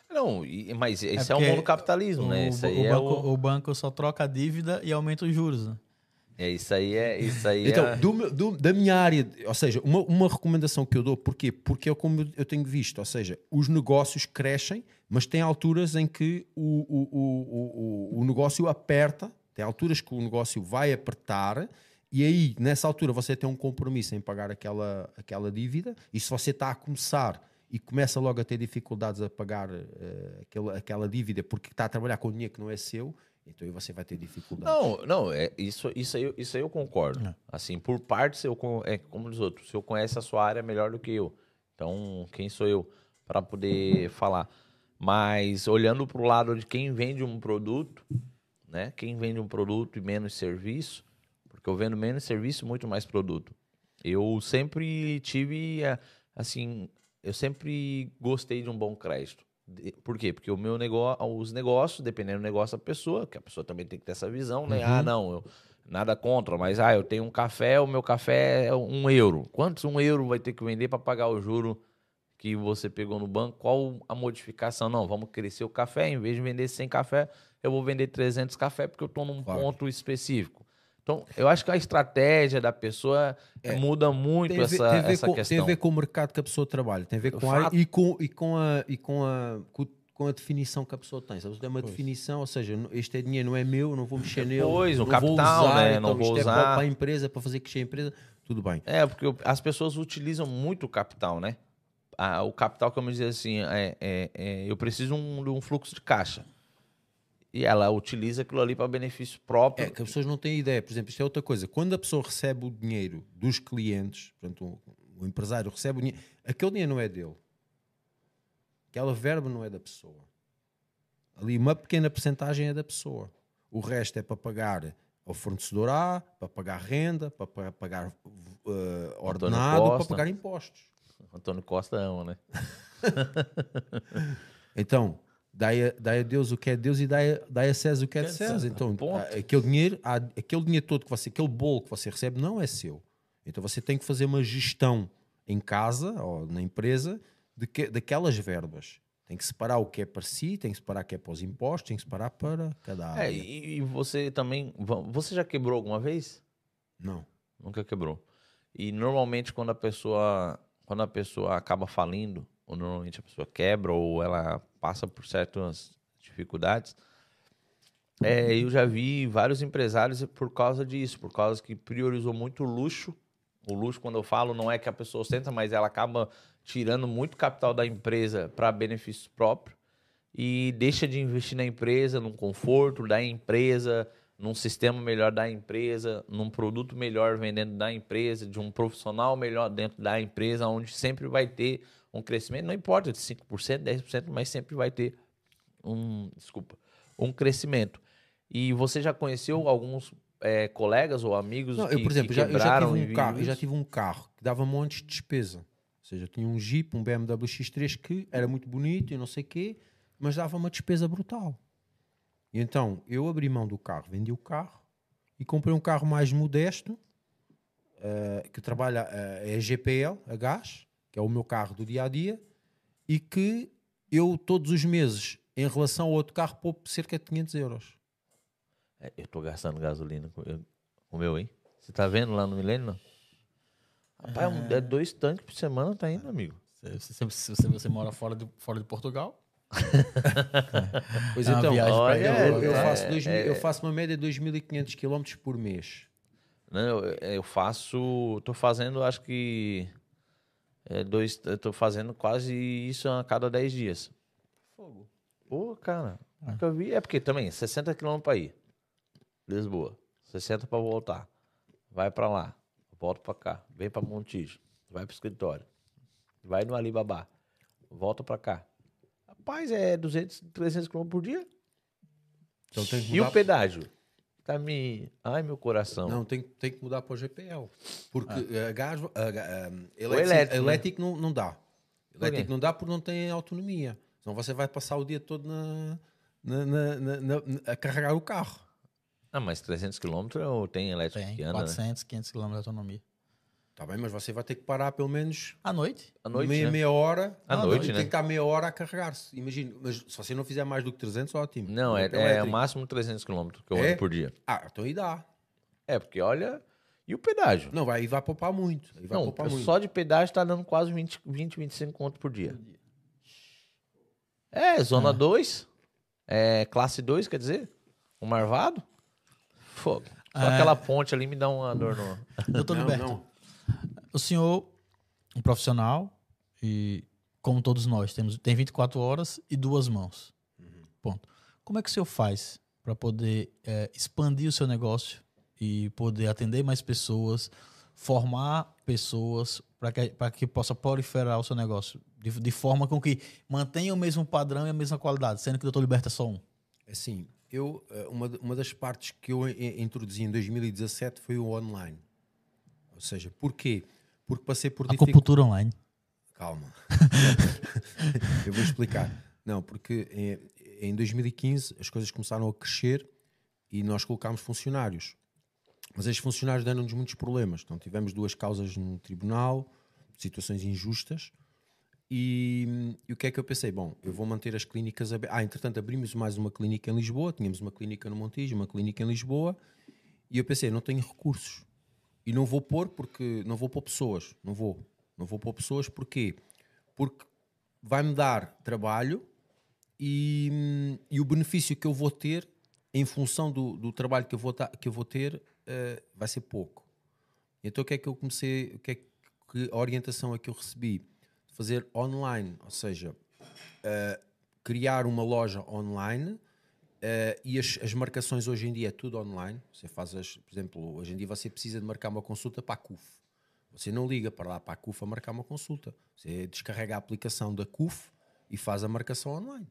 Não, mas esse é, é o monocapitalismo, né? O, o, é banco, o... o banco só troca a dívida e aumenta os juros. Né? É, isso aí é. Isso aí então, é... do, do, da minha área, ou seja, uma, uma recomendação que eu dou, porquê? Porque é como eu tenho visto, ou seja, os negócios crescem, mas tem alturas em que o, o, o, o, o negócio aperta, tem alturas que o negócio vai apertar, e aí, nessa altura, você tem um compromisso em pagar aquela, aquela dívida, e se você está a começar e começa logo a ter dificuldades a pagar uh, aquela, aquela dívida porque está a trabalhar com dinheiro que não é seu, então aí você vai ter dificuldade. Não, não, é, isso, isso, aí, isso aí eu concordo. É. Assim, por parte, eu, é como os outros, o senhor conhece a sua área melhor do que eu. Então, quem sou eu para poder falar? Mas olhando para o lado de quem vende um produto, né? Quem vende um produto e menos serviço, porque eu vendo menos serviço muito mais produto. Eu sempre tive, é, assim, eu sempre gostei de um bom crédito. Por quê? Porque o meu negócio, os negócios, dependendo do negócio da pessoa, que a pessoa também tem que ter essa visão, né? Ah, uhum. Ah, não, eu, nada contra, mas ah, eu tenho um café, o meu café é um euro. Quantos um euro vai ter que vender para pagar o juro que você pegou no banco? Qual a modificação? Não, vamos crescer o café, em vez de vender 100 café, eu vou vender 300 café porque eu estou num claro. ponto específico. Então, eu acho que a estratégia da pessoa é, muda muito tem essa, tem essa com, questão. Tem a ver com o mercado que a pessoa trabalha, tem a ver com a e com, e com a, e com a, com a definição que a pessoa tem. Se tem uma pois. definição, ou seja, este é dinheiro, não é meu, não vou mexer nele. Pois, o capital, usar, né? Então, não vou isto usar. É para a empresa, para fazer crescer a empresa, tudo bem. É, porque as pessoas utilizam muito o capital, né? Ah, o capital, como dizer assim, é, é, é, eu preciso um, de um fluxo de caixa. E ela utiliza aquilo ali para benefício próprio. É que as pessoas não têm ideia. Por exemplo, isto é outra coisa. Quando a pessoa recebe o dinheiro dos clientes, portanto, o, empresário recebe o dinheiro, aquele dinheiro não é dele. Aquela verba não é da pessoa. Ali uma pequena porcentagem é da pessoa. O resto é para pagar ao fornecedor A, para pagar renda, para pagar uh, ordenado, para pagar impostos. Antônio Costa ama, né? então, dai a, dai a Deus o que é Deus e dai a, dai a César o que é de César. Então, aquele dinheiro, aquele dinheiro todo que você, aquele bolo que você recebe não é seu. Então você tem que fazer uma gestão em casa ou na empresa de que, daquelas verbas. Tem que separar o que é para si, tem que separar o que é para os impostos, tem que separar para cada é, área. É, e, e você também. Você já quebrou alguma vez? Não. Nunca quebrou. E normalmente quando a pessoa. Quando a pessoa acaba falindo, ou normalmente a pessoa quebra ou ela passa por certas dificuldades. É, eu já vi vários empresários por causa disso, por causa que priorizou muito o luxo. O luxo, quando eu falo, não é que a pessoa ostenta, mas ela acaba tirando muito capital da empresa para benefício próprio e deixa de investir na empresa, num conforto da empresa, num sistema melhor da empresa, num produto melhor vendendo da empresa, de um profissional melhor dentro da empresa, onde sempre vai ter um crescimento, não importa de 5%, 10%, mas sempre vai ter um, desculpa, um crescimento. E você já conheceu alguns é, colegas ou amigos não, eu, por exemplo, já, eu já tive um carro, já tive um carro que dava um monte de despesa. Ou seja, eu tinha um Jeep, um BMW X3 que era muito bonito e não sei o quê, mas dava uma despesa brutal. E então, eu abri mão do carro, vendi o carro e comprei um carro mais modesto, uh, que trabalha, uh, é GPL, a gás, que é o meu carro do dia a dia, e que eu todos os meses, em relação ao outro carro, poupo cerca de 500 euros. É, eu estou gastando gasolina com, o meu, hein? Você está vendo lá no Milênio? Não? Rapaz, é, é dois tanques por semana, tá indo, amigo. Se, se, se, se você mora fora de, fora de Portugal. pois é então, olha, eu, eu, faço dois, é, eu faço uma média de 2.500 km por mês. Não, eu, eu faço. Tô fazendo, acho que. É, dois, eu tô fazendo quase isso a cada 10 dias. Fogo. Pô, cara, é. nunca vi. É porque também, 60 quilômetros pra ir. Lisboa. 60 pra voltar. Vai pra lá. Volta pra cá. Vem pra Montijo. Vai pro escritório. Vai no Alibaba. Volta pra cá. Rapaz, é 200, 300 quilômetros por dia. Então tem que mudar... E o pedágio? Tá me. Ai, meu coração. Não, tem, tem que mudar para o GPL. Porque ah. a gás, a, a, elétrico, elétrico, elétrico né? não, não dá. Elétrico não dá porque não tem autonomia. Senão você vai passar o dia todo na, na, na, na a carregar o carro. Ah, mas 300 km tem elétrico tem, que anda, 400, né? 500 km de autonomia. Tá bem, mas você vai ter que parar pelo menos... À noite? À noite, Meia, né? meia hora. À noite, né? Tem que estar meia hora a carregar-se. Imagina, mas se você não fizer mais do que 300, ótimo. Não, é, é o máximo 300 km que eu é? ando por dia. Ah, então aí dá. É, porque olha... E o pedágio? Não, vai, vai poupar muito. Vai não, poupar só muito. de pedágio tá dando quase 20, 20 25 conto por dia. É, zona 2. É. é, classe 2, quer dizer? Um marvado. Fogo. Só é... aquela ponte ali me dá uma dor no... Doutor Liberto, não. O senhor, um profissional, e como todos nós, temos, tem 24 horas e duas mãos. Uhum. Ponto. Como é que o senhor faz para poder é, expandir o seu negócio e poder atender mais pessoas, formar pessoas para que, que possa proliferar o seu negócio de, de, forma com que mantenha o mesmo padrão e a mesma qualidade, sendo que o Doutor Liberta é só um? Assim, eu, eh, uma, uma das partes que eu introduzi em 2017 foi o online. Ou seja, porquê? Porque passei por... A dific... online. Calma. eu vou explicar. Não, porque em, em 2015 as coisas começaram a crescer e nós colocámos funcionários. Mas esses funcionários deram-nos muitos problemas. Então tivemos duas causas no tribunal, situações injustas, e, e, o que é que eu pensei? Bom, eu vou manter as clínicas abertas. Ah, entretanto, abrimos mais uma clínica em Lisboa, tínhamos uma clínica no Montijo, uma clínica em Lisboa, e eu pensei, não tenho recursos. E não vou pôr porque não vou pôr pessoas, não vou. Não vou pôr pessoas porquê? Porque vai-me dar trabalho e, e, o benefício que eu vou ter em função do, do trabalho que eu vou, que eu vou ter uh, vai ser pouco. Então o que é que eu comecei, o que é que a orientação é que eu recebi? fazer online, ou seja, uh, criar uma loja online uh, e as, as, marcações hoje em dia é tudo online. Você faz, as, por exemplo, hoje em dia você precisa de marcar uma consulta para a CUF. Você não liga para lá para a CUF a marcar uma consulta. Você descarrega a aplicação da CUF e faz a marcação online.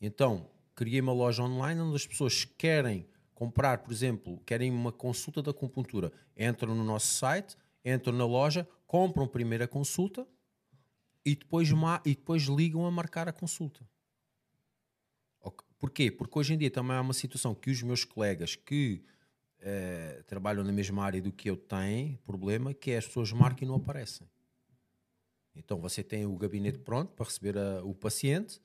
Então, criei uma loja online onde as pessoas querem comprar, por exemplo, querem uma consulta da acupuntura, entram no nosso site, entram na loja, compram primeiro a consulta e depois, e depois ligam a marcar a consulta. Porquê? Porque hoje em dia também há uma situação que os meus colegas que uh, trabalham na mesma área do que eu têm problema, que é as pessoas marcam e não aparecem. Então você tem o gabinete pronto para receber a, o paciente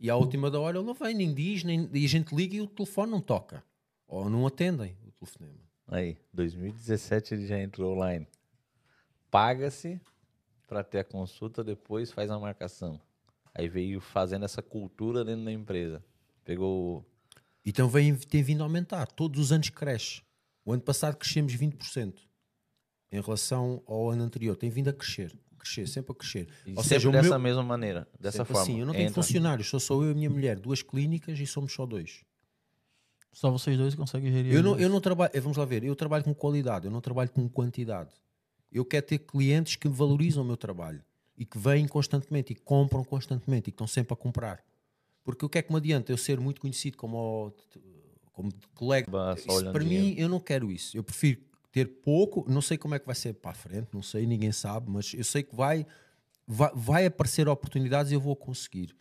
e à última da hora ele não vem, nem diz, nem, e a gente liga e o telefone não toca. Ou não atendem o telefonema. Aí, 2017 ele já entrou online. Paga-se para ter a consulta, depois faz a marcação. Aí veio fazendo essa cultura dentro da empresa. Pegou. Então vem, tem vindo a aumentar. Todos os anos cresce. O ano passado crescemos 20% em relação ao ano anterior. Tem vindo a crescer. Crescer, sempre a crescer. E Ou seja, dessa meu... mesma maneira, dessa sempre forma. Sim, eu não tenho Entra. funcionários, sou só eu e a minha mulher, duas clínicas e somos só dois. Só vocês dois conseguem gerir. Eu não, eu não trabalho, vamos lá ver, eu trabalho com qualidade, eu não trabalho com quantidade. Eu quero ter clientes que valorizam o meu trabalho e que vêm constantemente e compram constantemente e que estão sempre a comprar. Porque o que é que me adianta eu ser muito conhecido como, como colega? para mim, eu não quero isso. Eu prefiro ter pouco, não sei como é que vai ser para a frente, não sei, ninguém sabe, mas eu sei que vai, vai, vai aparecer oportunidades e eu vou conseguir.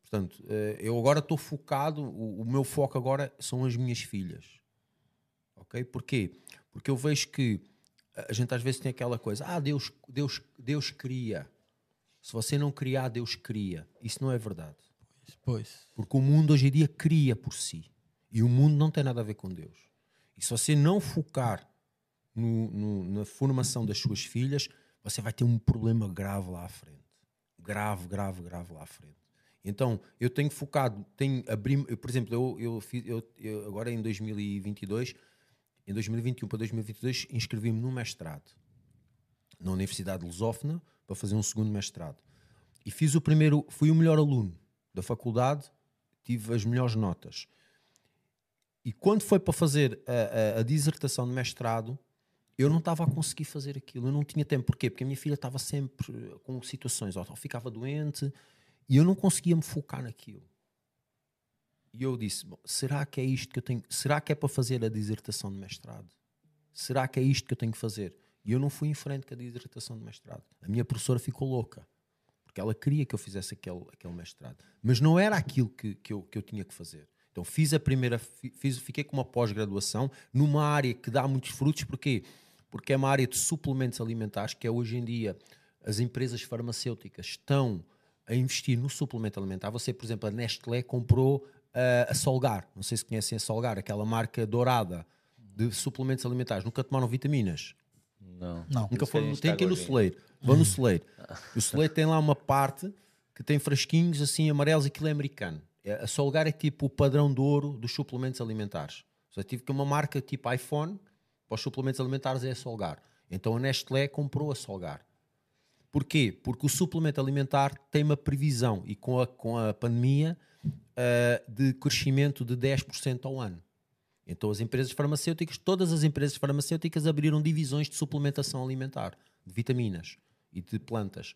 Portanto, eh, eu agora estou focado, o, o, meu foco agora são as minhas filhas. Ok? Porquê? Porque eu vejo que a gente às vezes tem aquela coisa, ah, Deus, Deus, Deus cria. Se você não criar, Deus cria. Isso não é verdade. Pois. Porque o mundo hoje em dia cria por si. E o mundo não tem nada a ver com Deus. E se você não focar no, no, na formação das suas filhas, você vai ter um problema grave lá à frente. Grave, grave, grave lá à frente. Então, eu tenho focado, tenho abrir, por exemplo, eu, eu, fiz, eu, eu agora em 2022 em 2021 para 2022, inscrevi-me no mestrado na Universidade de Lusófona para fazer um segundo mestrado. E fiz o primeiro, fui o melhor aluno da faculdade, tive as melhores notas. E quando foi para fazer a, a, a dissertação de mestrado, eu não estava a conseguir fazer aquilo, eu não tinha tempo. Porquê? Porque a minha filha estava sempre com situações, ou ficava doente, e eu não conseguia me focar naquilo. E eu disse: será que é isto que eu tenho? Será que é para fazer a dissertação de mestrado? Será que é isto que eu tenho que fazer? E eu não fui em frente com a dissertação de mestrado. A minha professora ficou louca, porque ela queria que eu fizesse aquele, aquele mestrado. Mas não era aquilo que, que, eu, que eu tinha que fazer. Então fiz a primeira, fiz, fiquei com uma pós-graduação numa área que dá muitos frutos, porquê? Porque é uma área de suplementos alimentares que é hoje em dia as empresas farmacêuticas estão a investir no suplemento alimentar. Você, por exemplo, a Nestlé comprou uh, a Solgar, não sei se conhecem a Solgar, aquela marca dourada de suplementos alimentares. Nunca tomaram vitaminas? Não. Não. Nunca foram. Tem que ir no celeiro. Vão no celeiro. O celeiro tem lá uma parte que tem frasquinhos assim amarelos, aquilo é americano. É, a Solgar é tipo o padrão de ouro dos suplementos alimentares. Só tive que uma marca tipo iPhone para os suplementos alimentares é a Solgar. Então a Nestlé comprou a Solgar. Porquê? Porque o suplemento alimentar tem uma previsão e com a, com a pandemia uh, de crescimento de 10% ao ano. Então as empresas farmacêuticas, todas as empresas farmacêuticas abriram divisões de suplementação alimentar, de vitaminas e de plantas.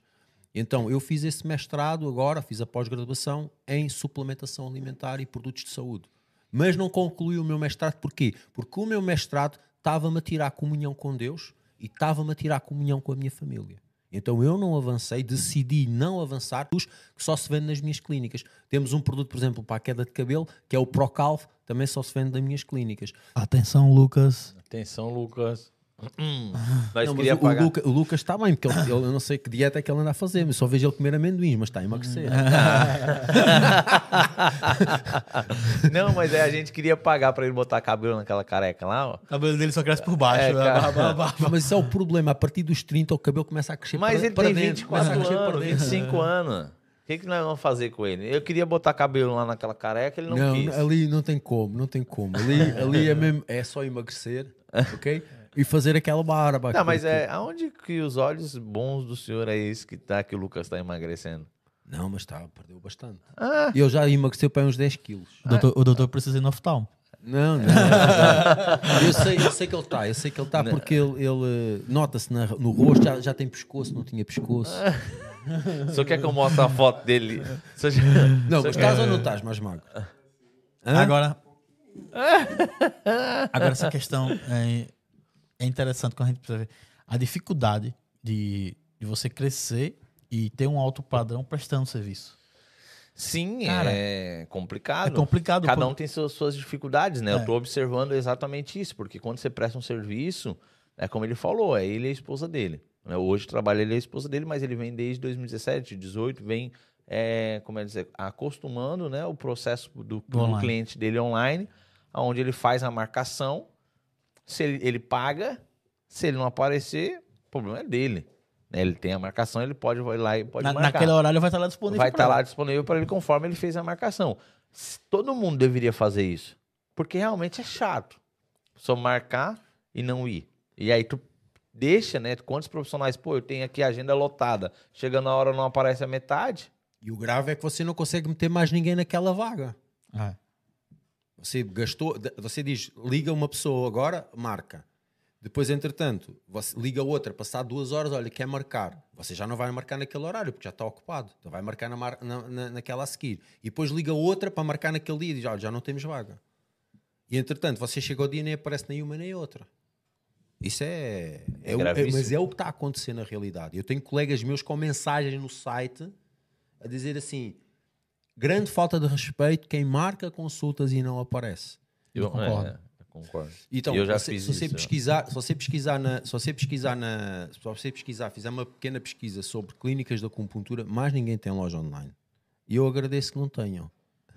Então eu fiz esse mestrado agora, fiz a pós-graduação em suplementação alimentar e produtos de saúde. Mas não concluí o meu mestrado, porquê? Porque o meu mestrado estava-me a tirar comunhão com Deus e estava-me a tirar comunhão com a minha família. Então eu não avancei, decidi não avançar os que só se vende nas minhas clínicas. Temos um produto, por exemplo, para a queda de cabelo, que é o Procalv, também só se vende nas minhas clínicas. Atenção, Lucas. Atenção, Lucas. Hum, nós não, queria o, pagar. O, Luca, o, Lucas está bem, porque ele, ele, eu não sei que dieta é que ele anda a fazer, mas só vejo ele comer amendoins, mas está a emagrecer. não, mas é, a gente queria pagar para ele botar cabelo naquela careca lá. Ó. O cabelo dele só cresce por baixo. É, né? mas isso é o problema. A partir dos 30 o cabelo começa a crescer Mas para, ele para tem dentro, 24 anos, 25 anos. O que, que nós vamos fazer com ele? Eu queria botar cabelo lá naquela careca, ele não, não quis. Ali não tem como, não tem como. Ali, ali é, mesmo, é só emagrecer, ok? E fazer aquela barba. Não, mas é aonde que os olhos bons do senhor é esse que tá que o Lucas está emagrecendo? Não, mas tá, perdeu bastante. Ah. E eu já emagreceu para uns 10 quilos. O doutor, o doutor precisa ir no oftalmo. Não, não. eu, sei, eu sei que ele está, eu sei que ele está porque ele, ele nota-se no rosto, já, já tem pescoço, não tinha pescoço. Só quer que eu mostre a foto dele? Já... Não, mas estás ou não estás mais magro? Hã? Agora. Agora, essa questão é, é interessante quando a gente precisa ver a dificuldade de, de você crescer e ter um alto padrão prestando serviço. Sim, Cara, é complicado. É complicado. Cada um tem suas, suas dificuldades, né? É. Eu estou observando exatamente isso, porque quando você presta um serviço, é como ele falou, é ele e a esposa dele. Né? Hoje trabalha ele e a esposa dele, mas ele vem desde 2017, 2018, vem, é, como é dizer, acostumando né, o processo do, do cliente dele online, onde ele faz a marcação se ele, ele paga, se ele não aparecer, o problema é dele. Né? Ele tem a marcação, ele pode ir lá e pode Na, marcar. Naquele horário vai estar lá disponível. Vai estar lá disponível para ele conforme ele fez a marcação. Todo mundo deveria fazer isso. Porque realmente é chato. Só marcar e não ir. E aí tu deixa, né? Quantos profissionais, pô, eu tenho aqui a agenda lotada. Chegando a hora não aparece a metade. E o grave é que você não consegue meter mais ninguém naquela vaga. É. Você gastou, você diz, liga uma pessoa agora, marca. Depois, entretanto, você liga outra, passar duas horas, olha, quer marcar. Você já não vai marcar naquele horário, porque já está ocupado. Então vai marcar na, na, na, naquela a seguir. E depois liga outra para marcar naquele dia e diz, olha, já não temos vaga. E entretanto, você chega ao dia e nem aparece nenhuma nem outra. Isso é. é, é, é mas é o que está a acontecer na realidade. Eu tenho colegas meus com mensagens no site a dizer assim: grande falta de respeito quem marca consultas e não aparece. Eu, eu concordo. É, concordo. Então, eu já se, fiz se você isso. pesquisar, se você pesquisar na, se você pesquisar na, se você pesquisar, fizer uma pequena pesquisa sobre clínicas de acupuntura, mais ninguém tem loja online. E eu agradeço que não tenham.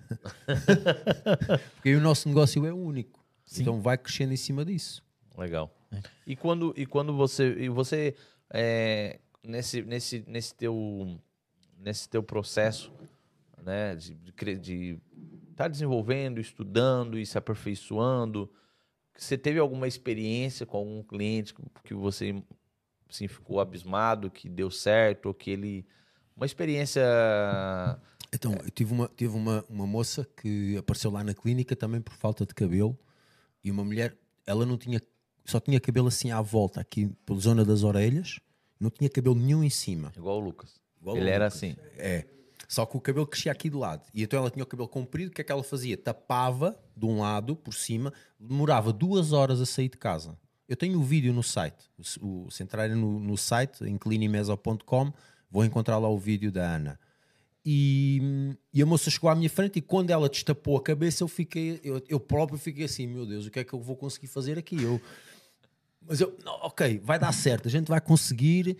Porque o nosso negócio é único. Sim. Então vai crescendo em cima disso. Legal. É. E quando e quando você e você é, nesse nesse nesse teu nesse teu processo né? De estar de, de tá desenvolvendo, estudando e se aperfeiçoando. você teve alguma experiência com algum cliente que você assim, ficou abismado, que deu certo, ou que ele. Uma experiência. Então, eu tive, uma, tive uma, uma moça que apareceu lá na clínica também por falta de cabelo e uma mulher, ela não tinha, só tinha cabelo assim à volta, aqui pela zona das orelhas, não tinha cabelo nenhum em cima. Igual o Lucas. Igual Ele o era Lucas. assim. É. Só que o cabelo crescia aqui do lado. E então ela tinha o cabelo comprido, o que é que ela fazia? Tapava de um lado, por cima, demorava duas horas a sair de casa. Eu tenho o vídeo no site. O, se entrarem no, no site, em clinimeso.com, vou encontrar lá o vídeo da Ana. E, e, a moça chegou à minha frente e quando ela destapou a cabeça, eu fiquei, eu, eu próprio fiquei assim, meu Deus, o que é que eu vou conseguir fazer aqui? Eu, mas eu, ok, vai dar certo, a gente vai conseguir,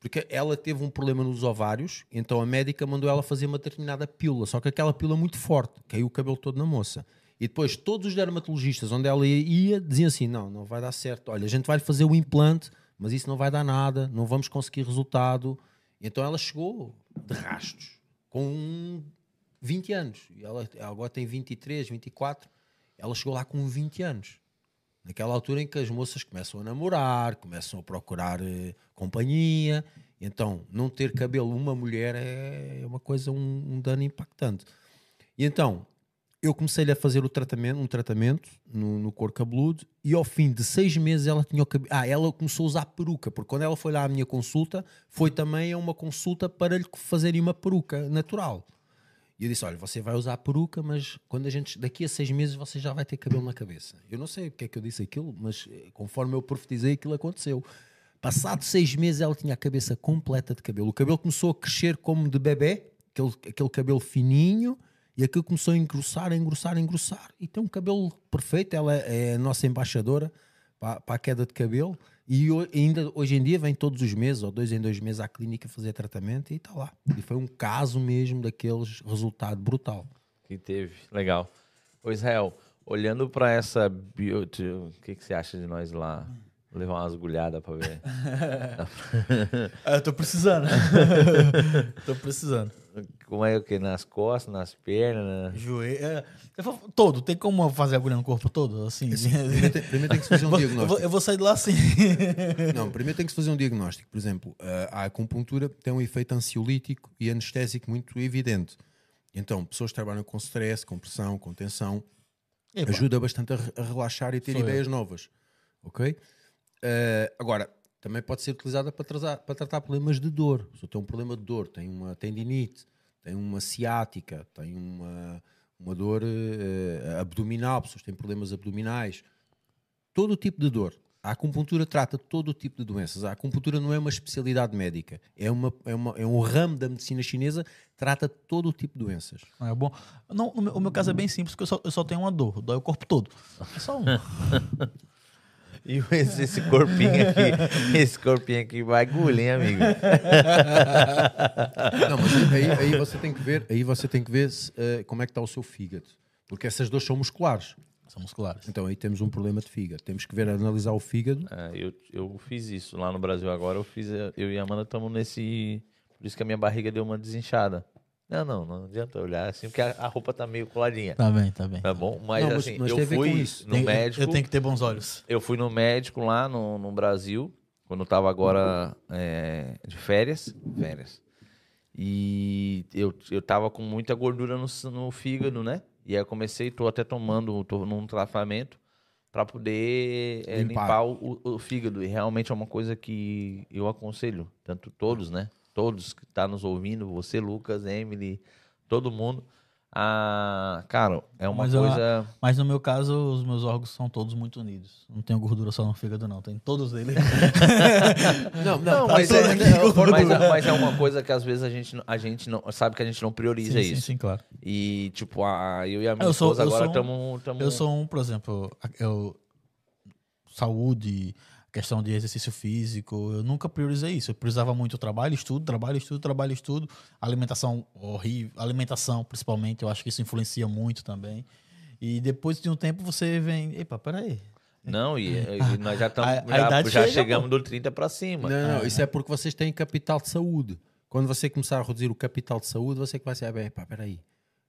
porque ela teve um problema nos ovários, então a médica mandou ela fazer uma determinada pílula, só que aquela pílula muito forte, caiu o cabelo todo na moça. E depois todos os dermatologistas onde ela ia diziam assim: não, não vai dar certo. Olha, a gente vai fazer o implante, mas isso não vai dar nada, não vamos conseguir resultado. Então ela chegou de rastos, com 20 anos. Ela agora tem 23, 24. Ela chegou lá com 20 anos. Naquela altura em que as moças começam a namorar, começam a procurar eh, companhia. Então, não ter cabelo uma mulher é uma coisa, um, um dano impactante. E então, eu comecei-lhe a fazer o tratamento, um tratamento no, no couro cabeludo e ao fim de seis meses ela tinha o cabelo. Ah, ela começou a usar peruca, porque quando ela foi lá à minha consulta, foi também a uma consulta para lhe fazerem uma peruca natural. E eu disse: Olha, você vai usar peruca, mas quando a gente, daqui a seis meses você já vai ter cabelo na cabeça. Eu não sei porque é que eu disse aquilo, mas eh, conforme eu profetizei, aquilo aconteceu. Passado seis meses ela tinha a cabeça completa de cabelo. O cabelo começou a crescer como de bebê, aquele, aquele cabelo fininho e aquilo começou a engrossar, a engrossar, a engrossar. E tem um cabelo perfeito. Ela é a nossa embaixadora para, para a queda de cabelo. E ainda hoje em dia vem todos os meses, ou dois em dois meses, à clínica fazer tratamento e está lá. E foi um caso mesmo daqueles resultado brutal. Que teve. Legal. Ô Israel, olhando para essa o que, que você acha de nós lá? Vou levar umas agulhadas para ver. eu tô precisando. tô precisando. Como é o que? Nas costas, nas pernas? Né? Joelho. É, todo. Tem como fazer agulha no corpo todo? Assim? Primeiro, tem, primeiro tem que se fazer um diagnóstico. Eu vou, eu vou, sair de lá assim. Não, primeiro tem que se fazer um diagnóstico. Por exemplo, a acupuntura tem um efeito ansiolítico e anestésico muito evidente. Então, pessoas que trabalham com stress, com pressão, com tensão, Epa. ajuda bastante a, a, relaxar e ter Sou ideias eu. novas. Ok? Uh, agora, também pode ser utilizada para, tratar, para tratar problemas de dor. Se tem um problema de dor, tem uma tendinite, tem uma ciática, tem uma, uma dor uh, abdominal, pessoas têm problemas abdominais, todo o tipo de dor. A acupuntura trata todo o tipo de doenças. A acupuntura não é uma especialidade médica, é, uma, é, uma, é um ramo da medicina chinesa trata todo o tipo de doenças. É bom. Não, o, meu, o meu caso é bem simples, porque eu só, eu só tenho uma dor, dói o corpo todo. É só uma. E esse, esse corpinho aqui, esse corpinho aqui vai agulha, hein, amigo? Não, mas aí, aí, você tem que ver, aí você tem que ver uh, como é que está o seu fígado. Porque essas dores são musculares. São musculares. Então aí temos um problema de fígado. Temos que ver, analisar o fígado. É, eu, eu fiz isso lá no Brasil agora. Eu fiz, eu e a Amanda estamos nesse. Por isso que a minha barriga deu uma desinchada. Não, não, não adianta olhar assim, porque a, a, roupa tá meio coladinha. Tá bem, tá bem. Tá bom? Mas, não, assim, mas eu fui no tem, médico. Eu tenho que ter bons olhos. Eu fui no médico lá no, no Brasil, quando eu tava agora é, de férias. Férias. E eu, eu tava com muita gordura no, no fígado, né? E aí eu comecei, tô até tomando, tô num tratamento para poder é, limpar, limpar o, o, o fígado. E realmente é uma coisa que eu aconselho, tanto todos, né? Todos que estão tá nos ouvindo, você, Lucas, Emily, todo mundo. Ah, cara, é uma mas coisa. Eu, mas no meu caso, os meus órgãos são todos muito unidos. Não tenho gordura só no fígado, não. Tem todos eles. não, não, não tá mas, é, mas, mas, é, uma coisa que às vezes a gente, a gente não sabe que a gente não prioriza sim, isso. Sim, sim, claro. E, tipo, a, eu e a minha eu esposa sou, agora estamos. Um, eu sou um, por exemplo, eu, saúde, questão de exercício físico, eu nunca priorizei isso. Eu priorizava muito trabalho, estudo, trabalho, estudo, trabalho, estudo. Alimentação horrível, alimentação principalmente, eu acho que isso influencia muito também. E depois de um tempo você vem, epa, peraí. Não, e, e nós já, tamo, já, já chega, chegamos pô. do 30 para cima. Não, não, isso é porque vocês têm capital de saúde. Quando você começar a reduzir o capital de saúde, você que vai ser, epa, peraí,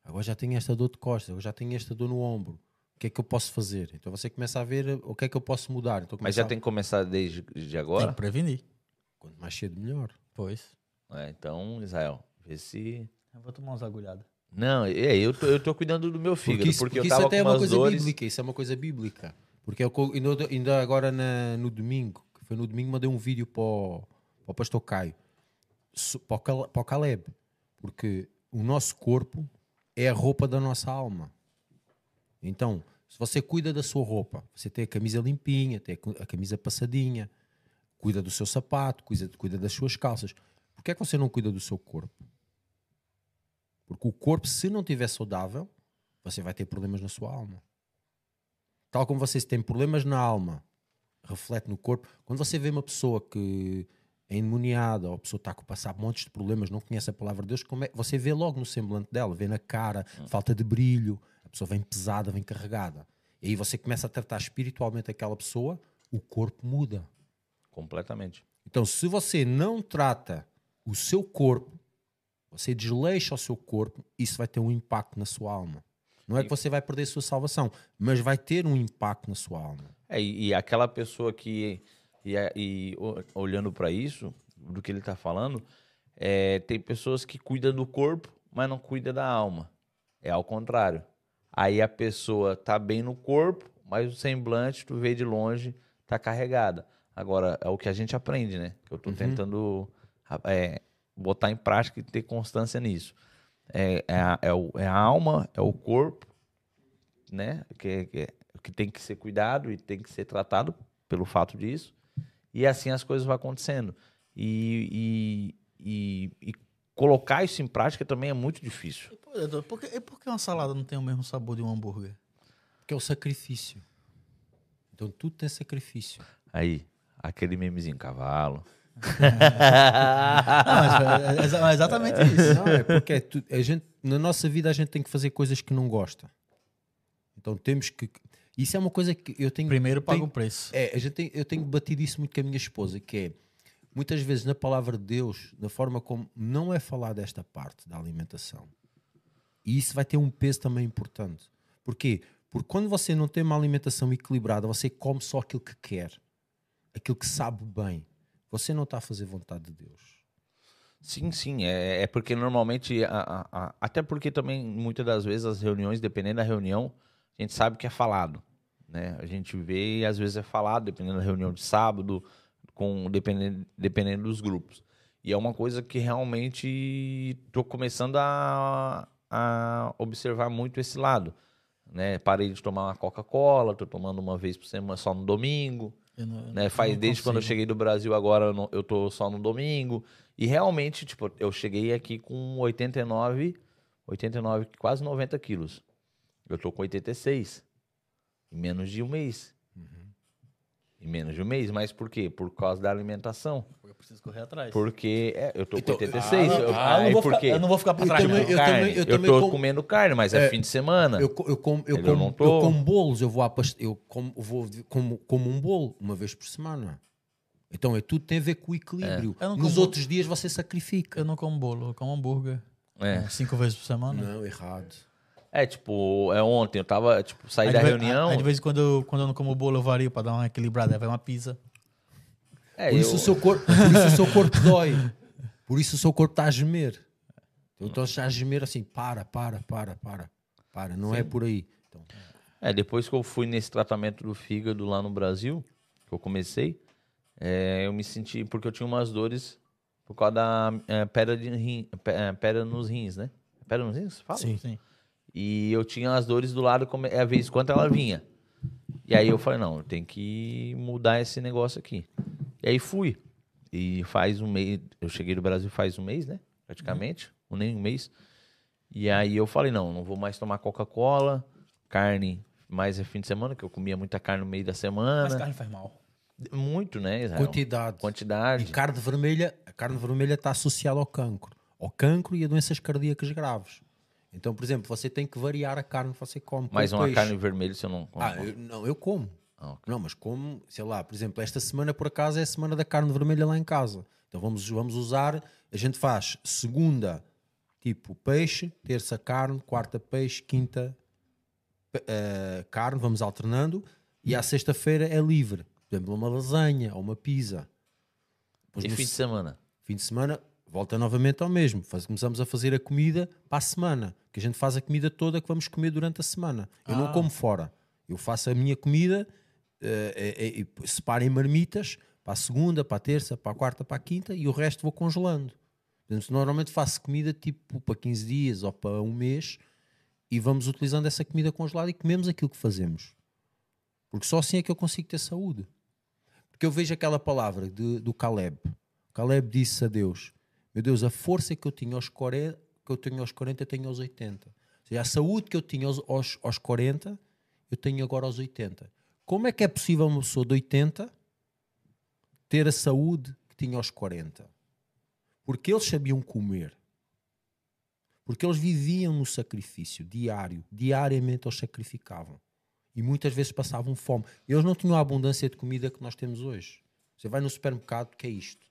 agora já tenho esta dor de costas, agora já tenho esta dor no ombro que é que eu posso fazer? Então você começa a ver o que é que eu posso mudar. Então, Mas já a... tem que começar desde de agora? Tem que prevenir. Quanto mais cedo, melhor. Pois. É, então, Israel, vê se. Eu vou tomar umas agulhadas. Não, é, eu tô, eu tô cuidando do meu fígado, porque, isso, porque, porque eu tava isso até é uma coisa dores... bíblica, isso é uma coisa bíblica. Porque eu, ainda, ainda agora na, no domingo, que foi no domingo, mandei um vídeo para o, para o pastor Caio, para o, para o Caleb, porque o nosso corpo é a roupa da nossa alma. Então, se você cuida da sua roupa, você tem a camisa limpinha, tem a camisa passadinha, cuida do seu sapato, cuida, cuida das suas calças. Por que é que você não cuida do seu corpo? Porque o corpo, se não estiver saudável, você vai ter problemas na sua alma. Tal como você tem problemas na alma, reflete no corpo. Quando você vê uma pessoa que é endemoniada ou a pessoa está a passar montes de problemas, não conhece a palavra de Deus, como é, você vê logo no semblante dela, vê na cara, hum. falta de brilho, pessoa vem pesada, vem carregada. E aí você começa a tratar espiritualmente aquela pessoa, o corpo muda. Completamente. Então, se você não trata o seu corpo, você desleixa o seu corpo, isso vai ter um impacto na sua alma. Não é que você vai perder a sua salvação, mas vai ter um impacto na sua alma. É, e, aquela pessoa que e, e olhando para isso, do que ele está falando, é, tem pessoas que cuidam do corpo, mas não cuidam da alma. É ao contrário. Aí a pessoa tá bem no corpo, mas o semblante, tu vê de longe, tá carregada. Agora, é o que a gente aprende, né? Que eu tô uhum. tentando é, botar em prática e ter constância nisso. É, é, a, é, o, é a alma, é o corpo, né? Que, que, que tem que ser cuidado e tem que ser tratado pelo fato disso. E assim as coisas vão acontecendo. E, e, e, e colocar isso em prática também é muito difícil. E por, que, por que uma salada não tem o mesmo sabor de um hambúrguer? Porque é o sacrifício. Então tudo tem sacrifício. Aí, aquele memezinho, cavalo. não, mas é, é exatamente isso. Não, é porque é tu, a gente, na nossa vida a gente tem que fazer coisas que não gosta. Então temos que isso é uma coisa que eu tenho. Primeiro paga o preço. É, a gente tem, eu tenho batido isso muito com a minha esposa, que é muitas vezes na palavra de Deus, na forma como não é falar desta parte da alimentação. E isso vai ter um peso também importante. Porquê? Porque quando você não tem uma alimentação equilibrada, você come só aquilo que quer, aquilo que sabe bem. Você não está a fazer vontade de Deus. Sim, sim. É, é porque normalmente, a, a, a, até porque também muitas das vezes as reuniões, dependendo da reunião, a gente sabe que é falado. Né? A gente vê e às vezes é falado, dependendo da reunião de sábado, com dependendo, dependendo dos grupos. E é uma coisa que realmente estou começando a, a observar muito esse lado. Né? Parei de tomar uma Coca-Cola, estou tomando uma vez por semana só no domingo. Não, né? Faz desde consigo. quando eu cheguei do Brasil, agora eu, tô só no domingo. E realmente, tipo, eu cheguei aqui com 89, 89, quase 90 quilos. Eu tô com 86. Em menos de um mês. Em menos de um mês. Mas por quê? Por causa da alimentação. Eu preciso correr atrás. Porque é, eu tô então, com 86. Ah, eu, ah, eu, não porque, ficar, eu não vou ficar pra trás. Eu, também, eu. Também, eu, eu tô com, comendo carne, mas é, é, fim de semana. Eu, eu, com, eu, com, eu, tô... eu como bolos. Eu vou, a eu como, vou como, como um bolo uma vez por semana. Então é tudo tem a ver com o equilíbrio. É. Nos outros dias você sacrifica. Eu não como bolo, eu como hambúrguer. É. Cinco vezes por semana. Não, errado. É, tipo, é ontem, eu tava, tipo, saí aí da reunião. Aí de vez em quando, quando eu não como bolo, eu vario pra dar uma equilibrada, vai uma pizza. É, por, eu... isso o seu corpo, por isso o seu corpo dói. Por isso o seu corpo está a gemer. Então está a gemer assim, para, para, para, para. Para, não é Sim. é por aí. Então... É, depois que eu fui nesse tratamento do fígado lá no Brasil, que eu comecei, é, eu me senti, porque eu tinha umas dores por causa da é, pedra, de rim, é, pedra nos rins, né? Pedra nos rins? Fala? Sim, sim. E eu tinha as dores do lado, a vez quanto ela vinha. E aí eu falei, não, tem que mudar esse negócio aqui. E aí fui. E faz um mês, eu cheguei do Brasil faz um mês, né? Praticamente, uhum. nem um mês. E aí eu falei, não, não vou mais tomar Coca-Cola, carne mais é fim de semana, que eu comia muita carne no meio da semana. Mas carne faz mal. Muito, né, Israel? Quantidade. Quantidade. E carne vermelha, a carne vermelha está associada ao cancro. Ao cancro e a doenças cardíacas graves. Então, por exemplo, você tem que variar a carne que você come. Mas uma peixe. carne vermelha você não come? Ah, eu, não, eu como. Ah, okay. Não, mas como, sei lá, por exemplo, esta semana por acaso é a semana da carne vermelha lá em casa. Então vamos, vamos usar, a gente faz segunda tipo peixe, terça carne, quarta peixe, quinta uh, carne, vamos alternando, e à sexta-feira é livre. Por exemplo, uma lasanha ou uma pizza. Depois e fim de semana? Fim de semana, volta novamente ao mesmo. Faz, começamos a fazer a comida para a semana. Que a gente faz a comida toda que vamos comer durante a semana. Eu ah. não como fora. Eu faço a minha comida, uh, é, é, separo em marmitas para a segunda, para a terça, para a quarta, para a quinta e o resto vou congelando. Portanto, normalmente faço comida tipo para 15 dias ou para um mês e vamos utilizando essa comida congelada e comemos aquilo que fazemos. Porque só assim é que eu consigo ter saúde. Porque eu vejo aquela palavra de, do Caleb. Caleb disse a Deus: Meu Deus, a força que eu tinha aos 40, que eu tenho aos 40, eu tenho aos 80. Ou seja, a saúde que eu tinha aos, aos, aos 40, eu tenho agora aos 80. Como é que é possível uma pessoa de 80 ter a saúde que tinha aos 40? Porque eles sabiam comer. Porque eles viviam no sacrifício diário. Diariamente eles sacrificavam. E muitas vezes passavam fome. Eles não tinham a abundância de comida que nós temos hoje. Você vai no supermercado, que é isto?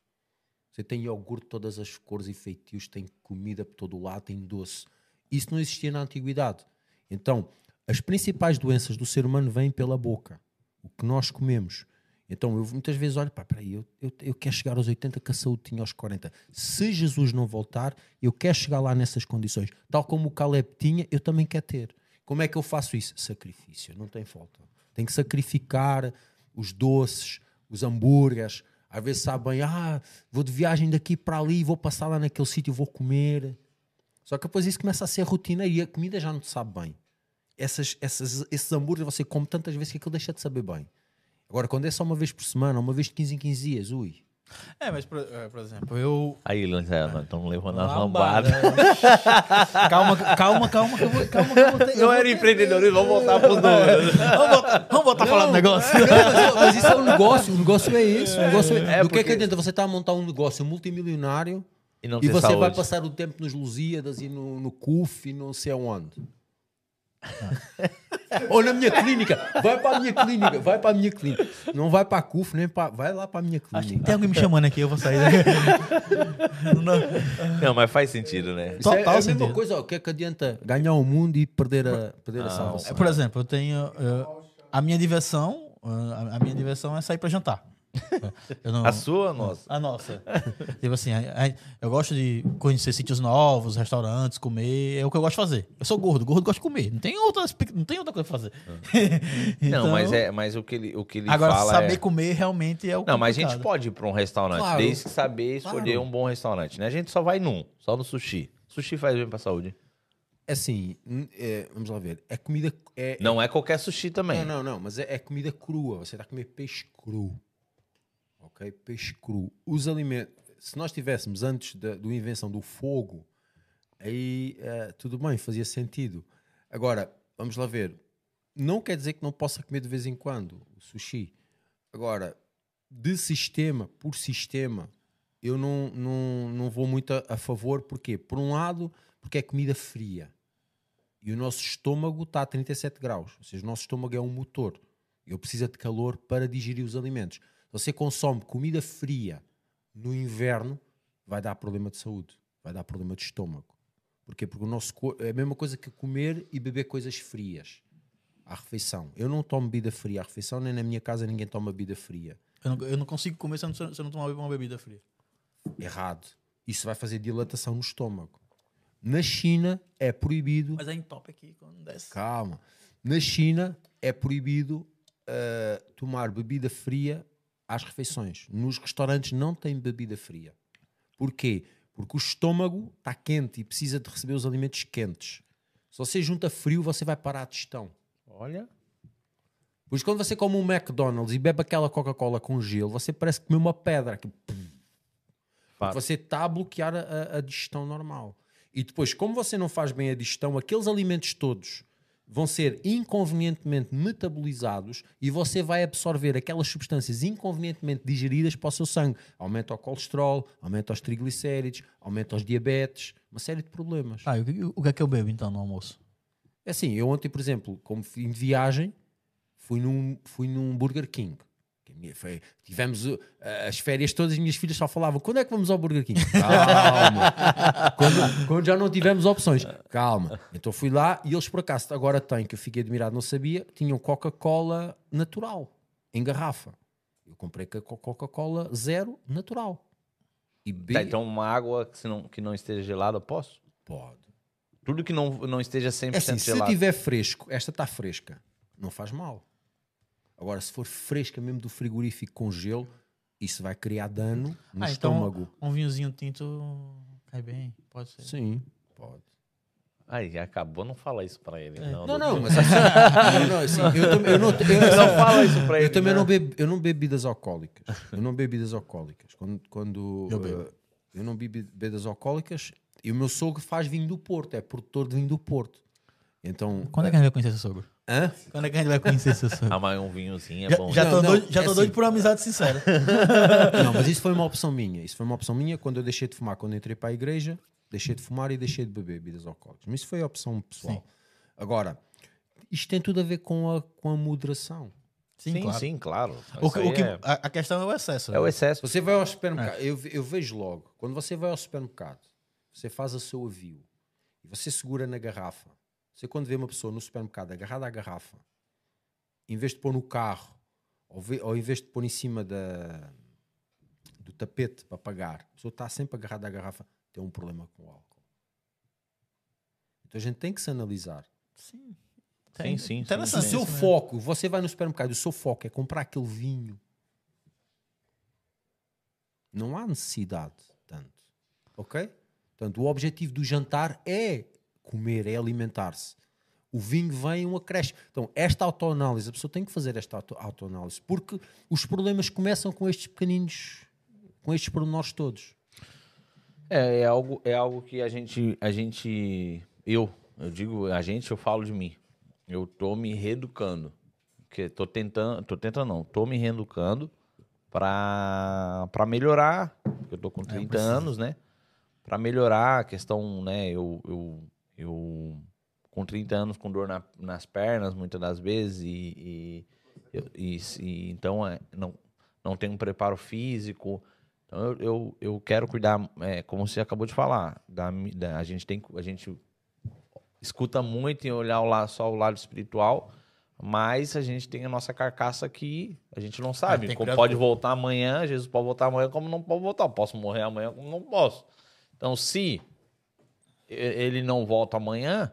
Você tem iogurte de todas as cores e feitios, tem comida por todo o lado, tem doce. Isso não existia na antiguidade. Então, as principais doenças do ser humano vêm pela boca. O que nós comemos. Então eu muitas vezes olho, pá, peraí, eu, eu, eu quero chegar aos 80 que a saúde tinha aos 40. Se Jesus não voltar, eu quero chegar lá nessas condições. Tal como o Caleb tinha, eu também quero ter. Como é que eu faço isso? Sacrifício, não tem falta. Tem que sacrificar os doces, os hambúrgueres. Às vezes sabem, ah, vou de viagem daqui para ali, vou passar lá naquele sítio, vou comer. Só que depois isso começa a ser rotina e a comida já não te sabe bem. Essas, essas, esses hambúrgueres você come tantas vezes que aquilo deixa de saber bem. Agora, quando é só uma vez por semana, uma vez de 15 em 15 dias, ui. É, mas por, é, por exemplo, eu. Aí, Lanzela, estão levando as lambadas. calma, calma, calma, que eu vou. Calma, que eu vou ter, eu era empreendedorismo, vamos voltar pro número. vamos, vamos voltar a falar do negócio. Não, mas, isso é um negócio, o negócio é isso. O negócio é, é, o que é que adianta? Você está a montar um negócio multimilionário e, e você saúde. vai passar o tempo nos Lusíadas e no, no CUF e não sei aonde. Ou na minha clínica, vai para a minha clínica, vai para a minha clínica. Não vai para a CUF, nem para. Vai lá para a minha clínica. Acho que tem alguém me chamando aqui, eu vou sair Não, não mas faz sentido, né? Isso Total é, é a mesma coisa, o que é que adianta ganhar o mundo e perder a, perder a salvação? Por exemplo, eu tenho. Uh, a minha diversão. Uh, a minha diversão é sair para jantar. Não, a sua, a nossa? A nossa. tipo assim, eu gosto de conhecer sítios novos, restaurantes, comer. É o que eu gosto de fazer. Eu sou gordo, gordo gosta de comer. Não tem outra, não tem outra coisa pra fazer. então, não, mas, é, mas o que ele, o que ele agora, fala. Agora, saber é... comer realmente é o. Não, mas a gente pode ir pra um restaurante, claro. desde saber escolher claro. um bom restaurante. Né? A gente só vai num, só no sushi. Sushi faz bem pra saúde. É assim, é, vamos lá ver. É comida. É, não é qualquer sushi também. Não, não, não, mas é, é comida crua. Você está a comer peixe cru Peixe cru. Os alimentos, se nós tivéssemos antes da, da invenção do fogo, aí uh, tudo bem, fazia sentido. Agora, vamos lá ver. Não quer dizer que não possa comer de vez em quando o sushi. Agora, de sistema por sistema, eu não, não, não vou muito a, a favor. Porquê? Por um lado, porque é comida fria. E o nosso estômago está a 37 graus. Ou seja, o nosso estômago é um motor. Ele precisa de calor para digerir os alimentos você consome comida fria no inverno, vai dar problema de saúde, vai dar problema de estômago. Porquê? Porque o nosso é a mesma coisa que comer e beber coisas frias à refeição. Eu não tomo bebida fria à refeição, nem na minha casa ninguém toma bebida fria. Eu não, eu não consigo comer se eu não, se eu não tomar uma bebida fria. Errado. Isso vai fazer dilatação no estômago. Na China é proibido. Mas é em top aqui quando desce. Calma. Na China é proibido uh, tomar bebida fria às refeições. Nos restaurantes não tem bebida fria. Porquê? Porque o estômago está quente e precisa de receber os alimentos quentes. Se você junta frio, você vai parar a digestão. Olha. Pois quando você come um McDonald's e bebe aquela Coca-Cola com gelo, você parece que comeu uma pedra. Que... Você está a bloquear a, a digestão normal. E depois, como você não faz bem a digestão, aqueles alimentos todos vão ser inconvenientemente metabolizados e você vai absorver aquelas substâncias inconvenientemente digeridas para o seu sangue. Aumenta o colesterol, aumenta os triglicéridos, aumenta os diabetes, uma série de problemas. Ah, o que é que eu bebo então no almoço? É assim, eu ontem, por exemplo, como fui de viagem, fui num, fui num Burger King, Foi, tivemos uh, as férias todas, as minhas filhas só falavam: quando é que vamos ao Burger King? Calma. quando, quando, já não tivemos opções, calma. Então fui lá e eles, por acaso, agora têm, que eu fiquei admirado, não sabia, tinham Coca-Cola natural, em garrafa. Eu comprei Coca-Cola zero natural. E be... tá, então, uma água que não, que não esteja gelada, posso? Pode. Tudo que não, não esteja 100% é assim, gelado. Se tiver fresco, esta está fresca, não faz mal. Agora, se for fresca mesmo do frigorífico com gelo, isso vai criar dano no ah, então estômago. Então, um vinhozinho tinto cai bem, pode ser. Sim, pode. Aí, acabou, não fala isso pra ele. É. Não, não, não, mas assim, não, não, assim, eu, eu, não, eu, não fala isso pra ele. Eu também né? não bebo, eu não bebo bebidas alcoólicas. Eu não bebo bebidas alcoólicas. Quando, quando eu, bebo. Uh, eu não bebo bebidas alcoólicas e o meu sogro faz vinho do Porto, é produtor de vinho do Porto. Então, Quando é que a gente vai conhecer seu sogro? Hã? Quando é que a gente vai conhecer seu sogro? Ah, mas um vinhozinho é já, bom. Já tô, não, doido, já é tô assim. doido por uma amizade sincera. Não, mas isso foi uma opção minha. Isso foi uma opção minha quando eu deixei de fumar. Quando entrei para a igreja, deixei de fumar e deixei de beber bebidas alcoólicas. Mas isso foi a opção pessoal. Sim. Agora, isto tem tudo a ver com a, com a moderação. Sim, sim, claro. Sim, claro. O, que, o que, é... a, questão é o excesso. É o excesso. Você vai ao supermercado, é. eu, eu vejo logo, quando você vai ao supermercado, você faz a seu avio e você segura na garrafa. Você quando vê uma pessoa no supermercado agarrada à garrafa, em vez de pôr no carro, ou, ve, ou em vez de pôr em cima da, do tapete para pagar, a pessoa está sempre agarrada à garrafa, tem um problema com o álcool. Então a gente tem que se analisar. Sim. Tem, sim, sim. Interessante. O seu foco, você vai no supermercado, o seu foco é comprar aquele vinho. Não há necessidade tanto. Ok? Portanto, o objetivo do jantar é comer, é alimentar-se. O vinho vem um acréscimo. Então, esta autoanálise, a pessoa tem que fazer esta auto autoanálise, porque os problemas começam com estes pequeninos, com estes pormenores todos. É, é algo, é algo que a gente, a gente, eu, eu digo a gente, eu falo de mim. Eu tô me reeducando. Que tô tentando, tô tentando não, tô me reeducando para para melhorar. Eu tô com 30 é, anos, né? Para melhorar a questão, né? Eu, eu, eu com 30 anos com dor na, nas pernas, muitas das vezes, e, e, e, e então é, não, não tenho um preparo físico. Então eu, eu, eu quero cuidar, é, como você acabou de falar, da, da, a gente tem a gente escuta muito e olhar o lado, só o lado espiritual, mas a gente tem a nossa carcaça que a gente não sabe. como pode voltar amanhã, Jesus pode voltar amanhã, como não pode voltar. Eu posso morrer amanhã, como não posso. Então, se ele não volta amanhã,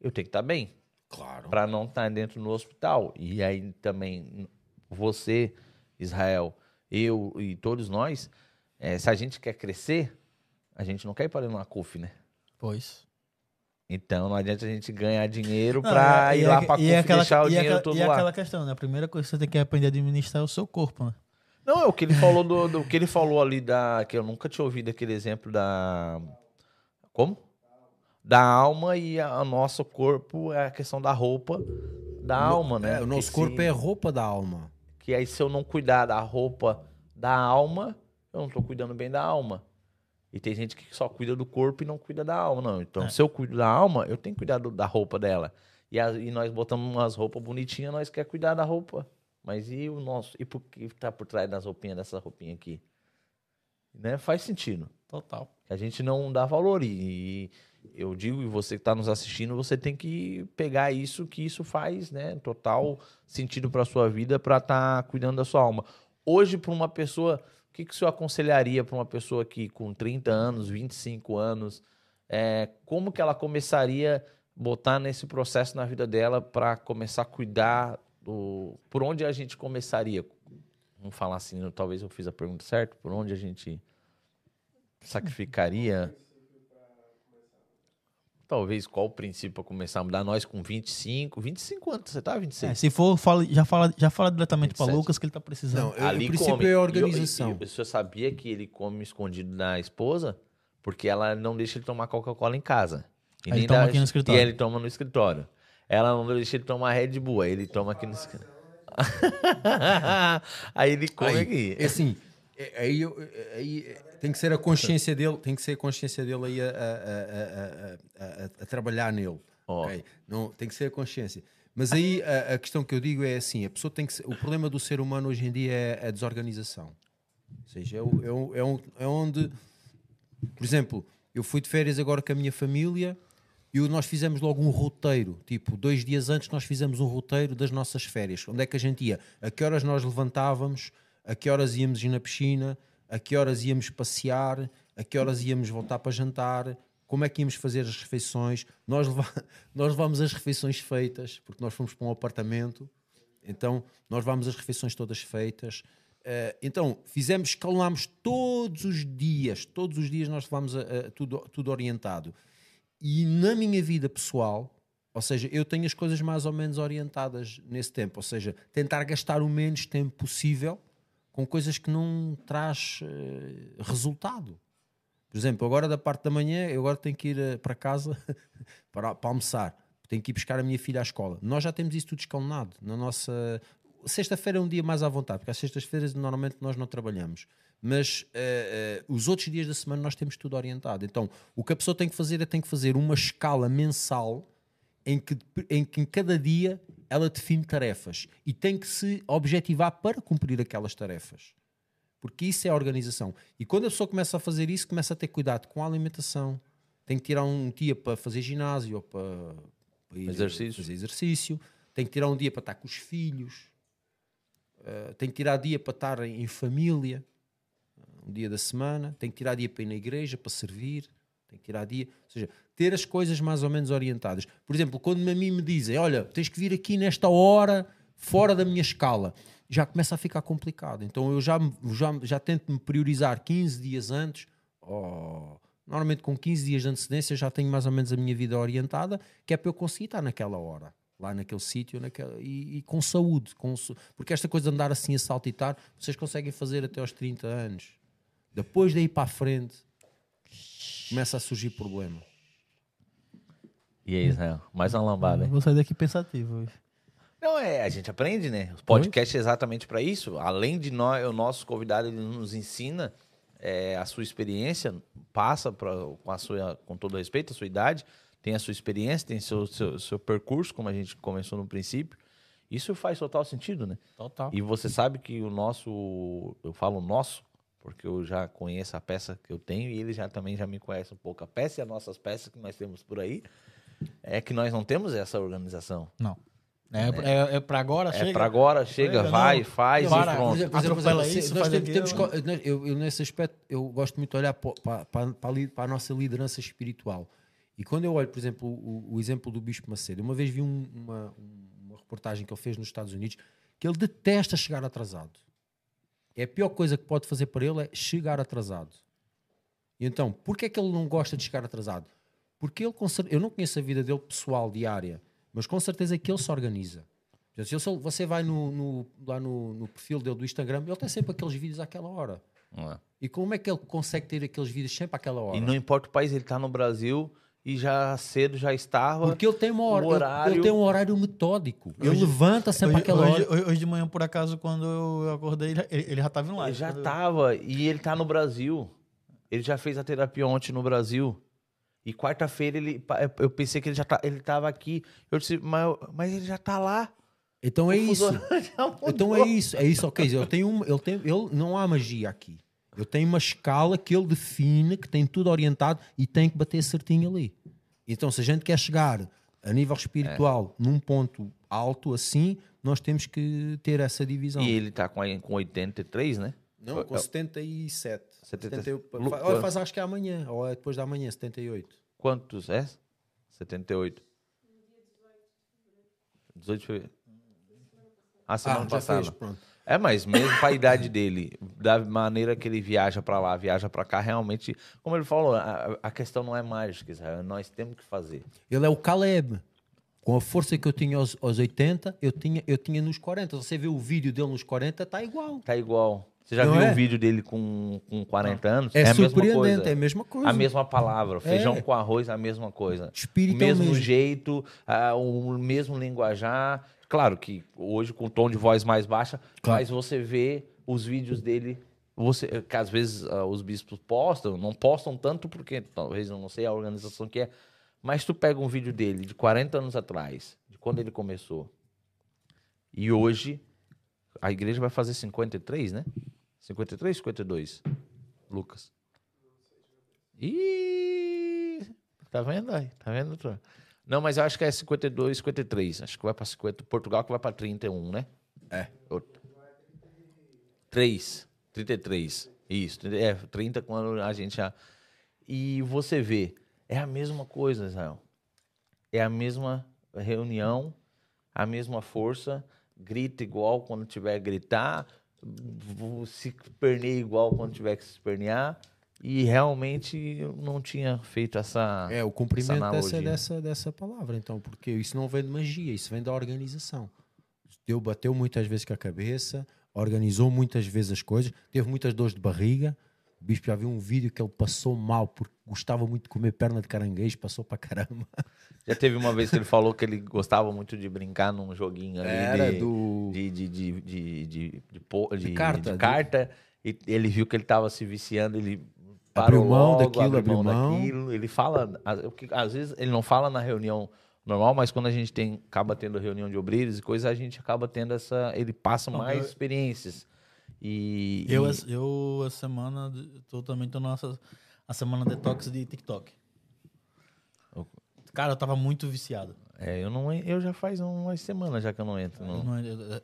eu tenho que estar bem. Claro. Para não estar dentro do hospital. E aí também, você, Israel, eu e todos nós, é, se a gente quer crescer, a gente não quer ir para uma CUF, né? Pois. Então não adianta a gente ganhar dinheiro para ir lá para e deixar o dinheiro aquela, todo e lá. E aquela questão, né? A primeira coisa que você tem que aprender a administrar é o seu corpo, né? Não, é o que ele falou do, do que ele falou ali da que eu nunca tinha ouvido aquele exemplo da como? Da alma e a, nosso corpo é a questão da roupa da o, alma, né? É, o nosso corpo se, é roupa da alma. Que aí se eu não cuidar da roupa da alma, eu não estou cuidando bem da alma. E tem gente que só cuida do corpo e não cuida da alma, não. Então, é. se eu cuido da alma, eu tenho que cuidar do, da roupa dela. E, a, e nós botamos umas roupas bonitinhas, nós quer cuidar da roupa. Mas e o nosso? E por que tá por trás das roupinhas dessa roupinha aqui? Né? Faz sentido. Total. A gente não dá valor. E, eu digo, e você que está nos assistindo, você tem que pegar isso, que isso faz, né? Total sentido para sua vida, para estar tá cuidando da sua alma. Hoje, para uma pessoa o que, que o senhor aconselharia para uma pessoa que com 30 anos, 25 anos, é, como que ela começaria a botar nesse processo na vida dela para começar a cuidar do... Por onde a gente começaria? Vamos falar assim, talvez eu fiz a pergunta certa, por onde a gente sacrificaria Talvez qual o princípio para começar a mudar? Nós com 25, 25 anos, você tá? 26? É, se for, fala, já, fala, já fala diretamente para Lucas que ele tá precisando. Não, eu, Ali o princípio come. é a organização. E, e, você sabia que ele come escondido da esposa? Porque ela não deixa ele tomar Coca-Cola em casa. E ele toma aqui no escritório. E ele toma no escritório. Ela não deixa ele tomar Red Bull, aí ele toma aqui no escritório. aí ele come aí, aqui. É assim, é, aí, aí tem que ser a consciência dele, tem que ser a consciência dele aí a, a, a, a trabalhar nele. Oh. Okay? Não, tem que ser a consciência. Mas aí a, questão que eu digo é assim: a pessoa tem que ser, o problema do ser humano hoje em dia é a desorganização. Ou seja, é, é, é, é onde, por exemplo, eu fui de férias agora com a minha família e nós fizemos logo um roteiro. Tipo, dois dias antes nós fizemos um roteiro das nossas férias. Onde é que a gente ia? A que horas nós levantávamos? A que horas íamos ir na piscina? A que horas íamos passear? A que horas íamos voltar para jantar? Como é que íamos fazer as refeições? Nós, leva... nós levámos as refeições feitas, porque nós fomos para um apartamento. Então, nós levámos as refeições todas feitas. Uh, então, fizemos, escalonámos todos os dias, todos os dias nós levámos a, a, tudo, tudo orientado. E na minha vida pessoal, ou seja, eu tenho as coisas mais ou menos orientadas nesse tempo, ou seja, tentar gastar o menos tempo possível com coisas que não traz uh, resultado. Por exemplo, agora da parte da manhã, eu agora tenho que ir uh, para casa para, para, almoçar. Tenho que ir buscar a minha filha à escola. Nós já temos isso tudo escalonado. Na nossa... Sexta-feira é um dia mais à vontade, porque às sextas-feiras normalmente nós não trabalhamos mas uh, uh, os outros dias da semana nós temos tudo orientado. Então, o que a pessoa tem que fazer é tem que fazer uma escala mensal em que, em que em cada dia ela define tarefas e tem que se objetivar para cumprir aquelas tarefas. Porque isso é a organização. E quando a pessoa começa a fazer isso, começa a ter cuidado com a alimentação. Tem que tirar um dia para fazer ginásio ou para, para exercício. fazer exercício. Tem que tirar um dia para estar com os filhos. Uh, tem que tirar dia para estar em família um dia da semana, tem que tirar dia para ir na igreja, para servir, tem que tirar dia, ou seja, ter as coisas mais ou menos orientadas. Por exemplo, quando a mim me dizem, olha, tens que vir aqui nesta hora, fora da minha escala, já começa a ficar complicado. Então eu já, já, já tento me priorizar 15 dias antes, oh, normalmente com 15 dias de antecedência já tenho mais ou menos a minha vida orientada, que é para eu conseguir estar naquela hora lá naquele sítio e, e, com saúde. Com, porque esta coisa de andar assim a saltitar, vocês conseguem fazer até aos 30 anos. Depois daí para a frente, começa a surgir problema. E aí, Israel? Mais uma lambada. Vou sair daqui pensativo hoje. Não, é, a gente aprende, né? O podcast é exatamente para isso. Além de nós, o nosso convidado ele nos ensina é, a sua experiência, passa pra, com, a sua, com todo respeito, a sua idade, tem a sua experiência, tem seu, seu, seu percurso, como a gente começou no princípio. Isso faz total sentido, né? Total. E você sabe que o nosso, eu falo nosso, porque eu já conheço a peça que eu tenho e ele já também já me conhece um pouco. A peça e as nossas peças que nós temos por aí é que nós não temos essa organização. Não. É, né? é, é para agora, é chega. É para agora, chega, vai, não, faz para, e pronto. Por exemplo, Atropela isso, nós temos, temos, eu, eu, nesse aspecto, eu gosto muito de olhar para, para, para, a nossa liderança espiritual. E quando eu olho, por exemplo, o, o exemplo do Bispo Macedo, uma vez vi um, uma, uma reportagem que ele fez nos Estados Unidos que ele detesta chegar atrasado. É a pior coisa que pode fazer para ele é chegar atrasado. E então, porquê é que ele não gosta de chegar atrasado? Porque ele, eu não conheço a vida dele pessoal, diária, mas com certeza é que ele se organiza. Se você vai no, no, lá no, no, perfil dele do Instagram, ele tem sempre aqueles vídeos àquela hora. É. E como é que ele consegue ter aqueles vídeos sempre àquela hora? E não importa o país, ele está no Brasil e já cedo já estava. Porque ele tem, uma hora, horário... ele, tem um horário metódico. Hoje, levanta sempre hoje, aquela hoje, hora. Hoje de manhã, por acaso, quando eu acordei, ele, ele já estava em live. Ele já estava. E ele está no Brasil. Ele já fez a terapia ontem no Brasil. E quarta-feira ele, eu pensei que ele já tá, ele estava aqui. Eu disse, mas, mas ele já está lá. Então é isso. Então é isso. É isso, ok. Eu tenho, um, eu tenho, eu, não há magia aqui. Eu tenho uma escala que ele define, que tem tudo orientado e tem que bater certinho ali. Então, se a gente quer chegar a nível espiritual é. num ponto alto assim, nós temos que ter essa divisão. E ele está com, com 83, né? Não, com 77. 70... 78. Faz, faz acho que é amanhã, ou é depois da manhã, 78. Quantos é? 78. 18 de fevereiro. A semana ah, passada. Fez, pronto. É, mas mesmo para a idade dele, da maneira que ele viaja para lá, viaja para cá, realmente, como ele falou, a, a, questão não é mágica, Israel, nós temos que fazer. Ele é o Caleb. Com a força que eu tinha aos, aos 80, eu tinha, eu tinha nos 40. Você vê o vídeo dele nos 40, tá igual. Tá igual. Você já não viu o é? um vídeo dele com, com 40 anos? É, é a mesma coisa. É a mesma coisa. A mesma palavra. Feijão é. com arroz, a mesma coisa. Espírito o mesmo, mesmo. jeito, o mesmo linguajar. Claro que hoje com tom de voz mais baixa, claro. mas você vê os vídeos dele, você, que às vezes uh, os bispos postam, não postam tanto porque talvez eu não sei a organização que é, mas tu pega um vídeo dele de 40 anos atrás, de quando ele começou. E hoje, a igreja vai fazer 53, né? 53, 52, Lucas? Ih, tá vendo aí? Tá vendo, doutor? Não, mas eu acho que é 52, 53. Acho que vai para 50. Portugal que vai para 31, né? É. 3, 33. Isso, é, 30 quando a gente já. E você vê, é a mesma coisa, Israel. É a mesma reunião, a mesma força, grita igual quando tiver que gritar, se perneia igual quando tiver que se espernear. E realmente eu não tinha feito essa. É, o cumprimento dessa, dessa, dessa palavra, então, porque isso não vem de magia, isso vem da organização. Deus bateu muitas vezes com a cabeça, organizou muitas vezes as coisas, teve muitas dores de barriga. O bispo já viu um vídeo que ele passou mal porque gostava muito de comer perna de caranguejo, passou para caramba. Já teve uma vez que ele falou que ele gostava muito de brincar num joguinho ali Era de, do... de, de, de, de, de, de, de carta. de carta e ele viu que ele estava se viciando, ele Abriu parou mão logo, daquilo, abriu abriu mão. daquilo. Ele fala, às- o que- às vezes ele não fala na reunião normal, mas quando a gente tem, acaba tendo reunião de obreiros e coisa, a gente acaba tendo essa, ele passa Não, mais eu- experiências. E, Eu, e- essa- eu, essa semana, tô, também tô nessa a semana detox de TikTok. Cara, eu tava muito viciado. É, eu não, eu já faz umas semanas já que eu não entro. Não. não, eu- eu-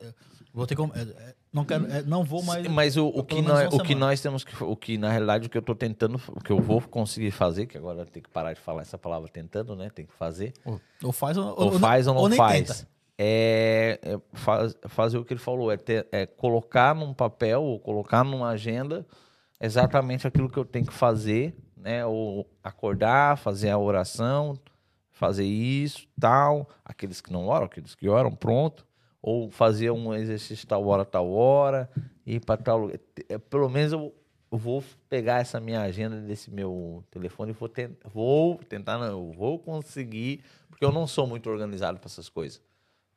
vou ter como. é, é, não quero, é, não vou mais. Sim, Mas o, o, que nós, o que nós temos que. O que, na realidade, o que eu tô tentando, o que eu vou conseguir fazer, que agora tenho que parar de falar essa palavra tentando, né? Tem que fazer. Ou, ou faz ou, Ou, faz ou não nem faz. tenta. É, é faz- fazer o que ele falou, é, ter- é colocar num papel ou colocar numa agenda exatamente aquilo que eu tenho que fazer, né? Ou acordar, fazer a oração, fazer isso, tal. Aqueles que não oram, aqueles que oram, pronto. Ou fazer um exercício tal hora, tal hora, ir para tal lugar. É, Pelo menos eu, vou pegar essa minha agenda desse meu telefone e vou, ten- vou tentar, não, eu vou conseguir, porque eu não sou muito organizado para essas coisas.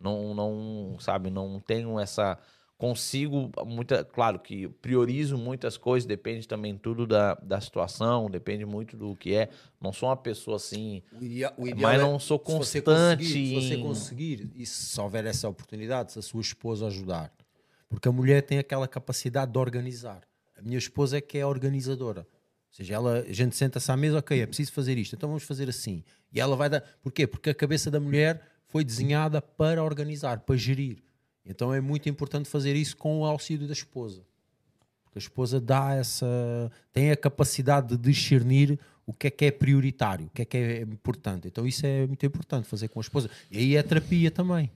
Não, não, sabe, não tenho essa. Consigo, muita, claro que priorizo muitas coisas, depende também tudo da, da situação, depende muito do que é. Não sou uma pessoa assim, O ideal, o ideal mas é- não sou se você constante. se você conseguir, e se houver essa oportunidade, se a sua esposa ajudar, porque a mulher tem aquela capacidade de organizar. A minha esposa é que é organizadora. Ou seja, ela, a gente senta-se à mesa, ok, é preciso fazer isto, então vamos fazer assim. E ela vai dar. Porquê? Porque a cabeça da mulher foi desenhada para organizar, para gerir. Então é muito importante fazer isso com o auxílio da esposa. Porque a esposa dá essa. tem a capacidade de discernir o que é que é prioritário, o que é que é importante. Então isso é muito importante fazer com a esposa. E aí é terapia também.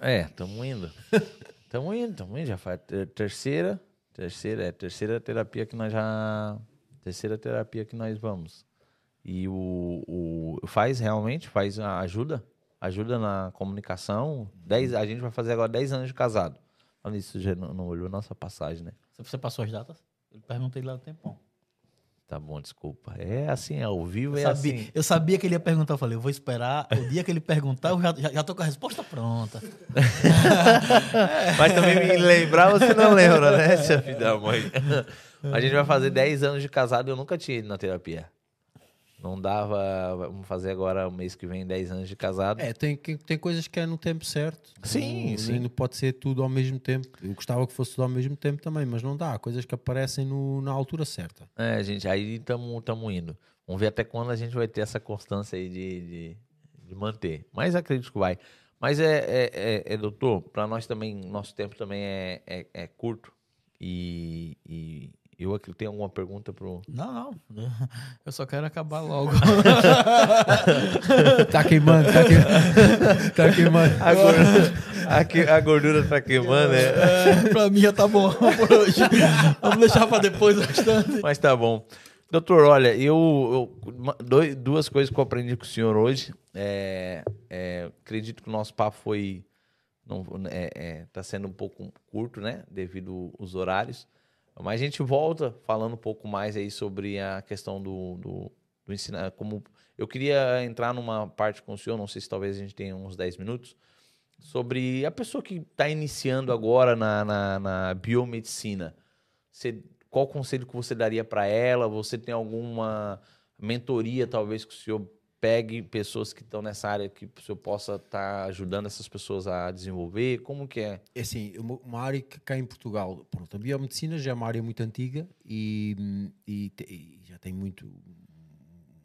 É, estamos indo. Estamos indo, estamos indo. Já faz ter- terceira, terceira, é terceira terapia que nós já. Terceira terapia que nós vamos. E o, o faz realmente, faz ajuda, ajuda na comunicação. Dez, a gente vai fazer agora 10 anos de casado. Olha isso, já não, não olhou nossa passagem, né? Você passou as datas? Eu perguntei lá no tempão. Tá bom, desculpa. É assim, ao vivo Eu é sabia, assim. eu sabia que ele ia perguntar. Eu falei, eu vou esperar. O dia que ele perguntar, eu já, já, já tô com a resposta pronta. Mas também me lembrar, você não lembra, né, filho da mãe? A gente vai fazer 10 anos de casado e eu nunca tinha ido na terapia. Não dava. Vamos fazer agora o mês que vem 10 anos de casado. É, tem, que- tem coisas que é no tempo certo. Sim, não, sim. Não pode ser tudo ao mesmo tempo. Eu gostava que fosse tudo ao mesmo tempo também, mas não dá. Há coisas que aparecem no- na altura certa. É, gente, aí estamos indo. Vamos ver até quando a gente vai ter essa constância aí de, de, de manter. Mas acredito que vai. Mas é, é, é, é, doutor, para nós também, nosso tempo também é, é, é curto. E, e eu aqui tenho alguma pergunta pro. Não, não. Eu só quero acabar logo. Tá queimando, tá queimando. tá queimando. A gordura, a, que- a gordura tá queimando, né? É, pra mim já tá bom por hoje. Vamos deixar pra depois o restante. Mas tá bom. Doutor, olha, eu, eu- duas coisas que eu aprendi com o senhor hoje. É, é, acredito que o nosso papo foi. Não, é, é, tá sendo um pouco curto, né? Devido aos horários. Mas a gente volta falando um pouco mais aí sobre a questão do, do, do ensinar. Como eu queria entrar numa parte com o senhor, não sei se talvez a gente tenha uns 10 minutos, sobre a pessoa que está iniciando agora na, na, na biomedicina. Você, qual conselho que você daria para ela? Você tem alguma mentoria, talvez, que o senhor pegue pessoas que estão nessa área que o senhor possa estar tá ajudando essas pessoas a desenvolver? Como que é? É assim, uma área que cá em Portugal, pronto, a biomedicina já é uma área muito antiga e, e, e já tem muito,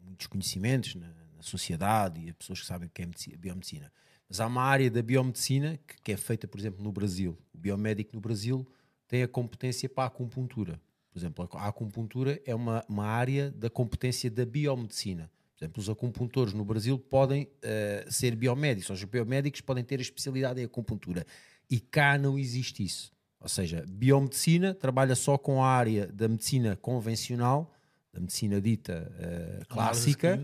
muitos conhecimentos na, na, sociedade e as pessoas que sabem o que é a biomedicina. Mas há uma área da biomedicina que, que é feita, por exemplo, no Brasil. O biomédico no Brasil tem a competência para a acupuntura. Por exemplo, a acupuntura é uma, uma área da competência da biomedicina. Por exemplo, os acupuntores no Brasil podem uh, ser biomédicos, ou os biomédicos podem ter a especialidade em acupuntura. E cá não existe isso. Ou seja, biomedicina trabalha só com a área da medicina convencional, da medicina dita uh, clássica,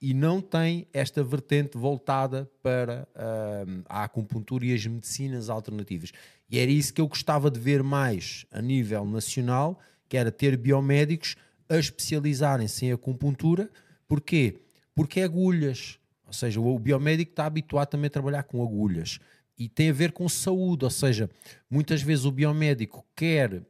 e não tem esta vertente voltada para uh, a acupuntura e as medicinas alternativas. E era isso que eu gostava de ver mais a nível nacional que era ter biomédicos a especializarem-se em acupuntura. Porquê? Porque é agulhas. Ou seja, o biomédico está habituado também a trabalhar com agulhas. E tem a ver com saúde. Ou seja, muitas vezes o biomédico quer uh,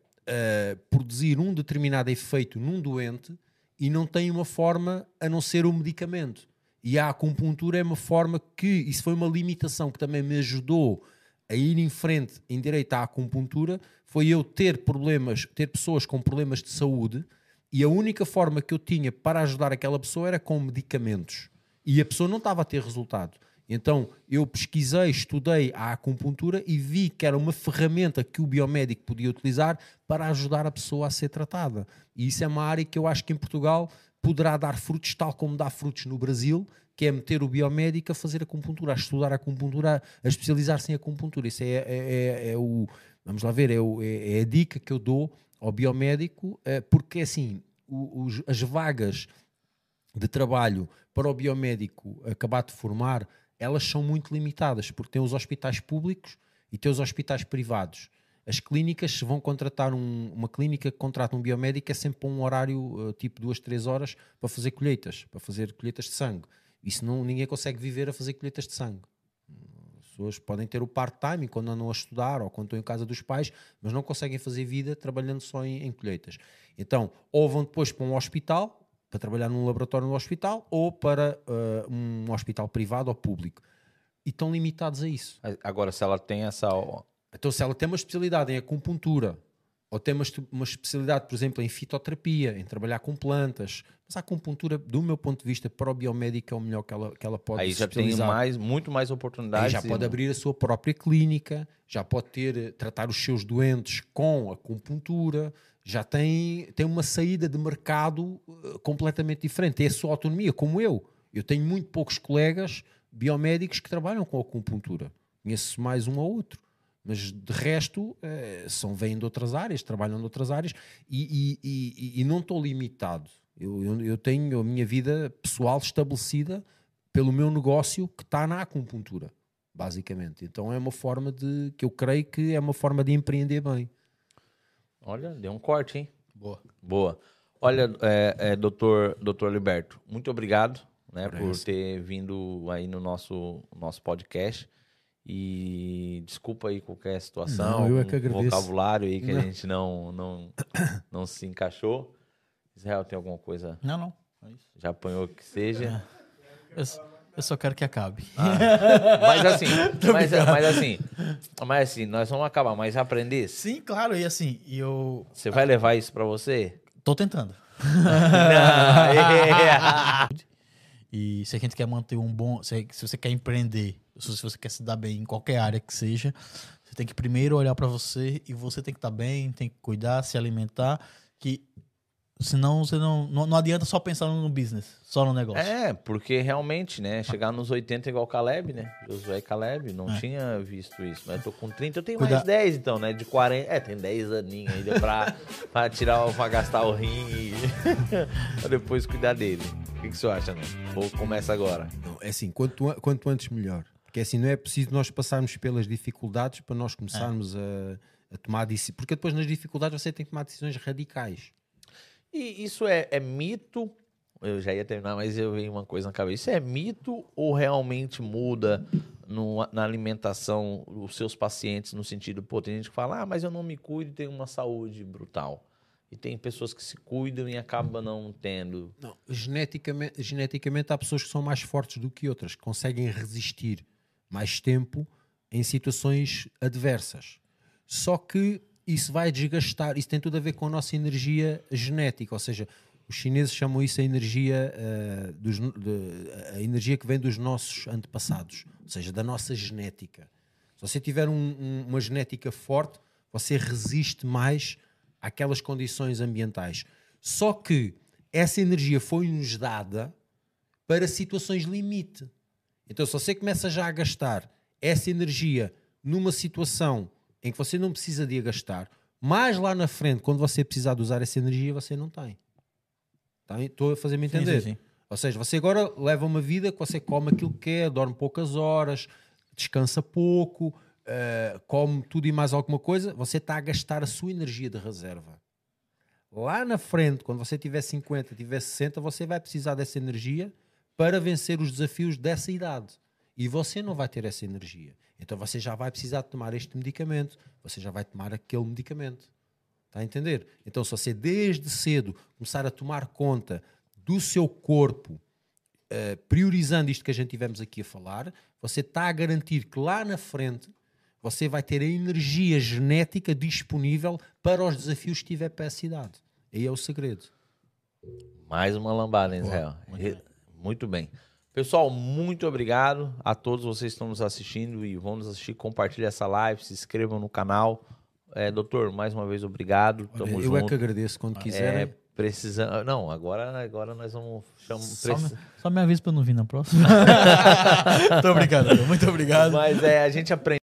produzir um determinado efeito num doente e não tem uma forma a não ser o um medicamento. E a acupuntura é uma forma que, isso foi uma limitação que também me ajudou a ir em frente em direito à acupuntura, foi eu ter problemas, ter pessoas com problemas de saúde e a única forma que eu tinha para ajudar aquela pessoa era com medicamentos. E a pessoa não estava a ter resultado. Então eu pesquisei, estudei a acupuntura e vi que era uma ferramenta que o biomédico podia utilizar para ajudar a pessoa a ser tratada. E isso é uma área que eu acho que em Portugal poderá dar frutos, tal como dá frutos no Brasil, que é meter o biomédico a fazer acupuntura, a estudar a acupuntura, a especializar-se em acupuntura. Isso é, é, é, é o Vamos lá ver, é, é, é, a dica que eu dou ao biomédico, é, porque assim, os, as vagas de trabalho para o biomédico acabar de formar, elas são muito limitadas, porque tem os hospitais públicos e tem os hospitais privados. As clínicas, se vão contratar um, uma clínica que contrata um biomédico, é sempre um horário tipo duas, três horas para fazer colheitas, para fazer colheitas de sangue. Isso não, ninguém consegue viver a fazer colheitas de sangue pessoas podem ter o part-time quando andam a estudar ou quando estão em casa dos pais, mas não conseguem fazer vida trabalhando só em, em colheitas. Então, ou vão depois para um hospital, para trabalhar num laboratório no hospital, ou para uh, um hospital privado ou público. E estão limitados a isso. Agora, se ela tem essa. Então, se ela tem uma especialidade em acupuntura, ou tem uma, uma especialidade, por exemplo, em fitoterapia, em trabalhar com plantas, mas a acupuntura, do meu ponto de vista, para o biomédico é o melhor que ela, que ela pode Aí já tem mais, muito mais oportunidades. Aí já pode abrir a sua própria clínica, já pode ter, tratar os seus doentes com acupuntura, já tem, tem uma saída de mercado uh, completamente diferente. É a sua autonomia, como eu. Eu tenho muito poucos colegas biomédicos que trabalham com acupuntura. Conheço mais um ou outro mas de resto eh, são, vêm de outras áreas, trabalham de outras áreas e, e, e, e não estou limitado. Eu, eu, eu, tenho a minha vida pessoal estabelecida pelo meu negócio que está na acupuntura, basicamente. Então é uma forma de que eu creio que é uma forma de empreender bem. Olha, deu um corte, hein? Boa. Boa. Olha, é, é, doutor, doutor Liberto, muito obrigado né, por ter vindo aí no nosso, nosso podcast. E desculpa aí qualquer situação, não, eu é que agradeço. vocabulário aí que não. a gente não, não, não se encaixou. Israel, tem alguma coisa? Não, não. É Já apanhou que seja? É. Eu, eu, só quero que acabe. Ah, mas assim, mas, mas, assim, mas assim, nós vamos acabar, mas aprender. Sim, claro, e assim, eu. Você vai levar isso para você? Tô tentando. e se a gente quer manter um bom. Se, se você quer empreender se você quer se dar bem em qualquer área que seja, você tem que primeiro olhar para você e você tem que estar tá bem, tem que cuidar, se alimentar, que senão você não, não, não adianta só pensar no business, só no negócio. É, porque realmente, né, chegar nos 80 igual Caleb, né? Josué e Caleb, não é. tinha visto isso, mas eu tô com 30, eu tenho mais 10 então, né, de 40, é, tem 10 aninhos ainda pra, pra tirar, pra gastar o rim e pra depois cuidar dele. O que, que você acha, né? Ou começa agora? Não, é assim, quanto, quanto antes melhor. Porque assim, não é preciso nós passarmos pelas dificuldades para nós começarmos é. a, a, tomar decisões. Porque depois nas dificuldades você tem que tomar decisões radicais. E isso é, é mito? Eu já ia terminar, mas eu vi uma coisa na cabeça. Isso é mito ou realmente muda no, na alimentação os seus pacientes no sentido, pô, tem gente que fala, ah, mas eu não me cuido e tenho uma saúde brutal. e tem pessoas que se cuidam e acabam não tendo. Não, geneticamente, geneticamente há pessoas que são mais fortes do que outras, que conseguem resistir mais tempo em situações adversas. Só que isso vai desgastar, isso tem tudo a ver com a nossa energia genética, ou seja, os chineses chamam isso a energia, uh, dos, de, a energia que vem dos nossos antepassados, ou seja, da nossa genética. Se você tiver um, um, uma genética forte, você resiste mais àquelas condições ambientais. Só que essa energia foi-nos dada para situações limite. Então, se você começa já a gastar essa energia numa situação em que você não precisa de a gastar, mais lá na frente, quando você precisar de usar essa energia, você não tem. Tá? Estou a fazer-me entender. Sim, sim, sim. Ou seja, você agora leva uma vida que você come aquilo que quer, dorme poucas horas, descansa pouco, uh, come tudo e mais alguma coisa, você está a gastar a sua energia de reserva. Lá na frente, quando você tiver 50, tiver 60, você vai precisar dessa energia para vencer os desafios dessa idade. E você não vai ter essa energia. Então você já vai precisar de tomar este medicamento, você já vai tomar aquele medicamento. Está a entender? Então, se você desde cedo começar a tomar conta do seu corpo, uh, priorizando isto que a gente tivemos aqui a falar, você está a garantir que lá na frente você vai ter a energia genética disponível para os desafios que tiver para essa idade. Aí é o segredo. Mais uma lambada, Israel? Muito, bem. Pessoal, muito obrigado a todos vocês que estão nos assistindo e vão nos assistir. Compartilhe essa live, se inscrevam no canal. É, doutor, mais uma vez obrigado. Tamo eu junto. é que agradeço quando quiser. É, precisando. Não, agora, agora nós vamos chamar. Só, me, só me avisa para não vir na próxima. Tô brincando, muito obrigado. Mas é, a gente aprende.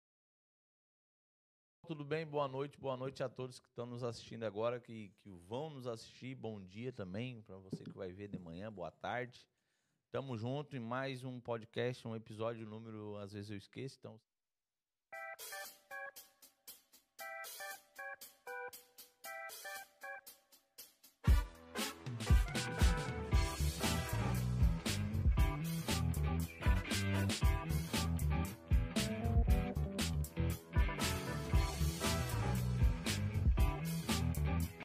Tudo bem? Boa noite, boa noite a todos que estão nos assistindo agora, que, que vão nos assistir. Bom dia também para você que vai ver de manhã, boa tarde. Tamo junto em mais um podcast, um episódio número, às vezes eu esqueço, então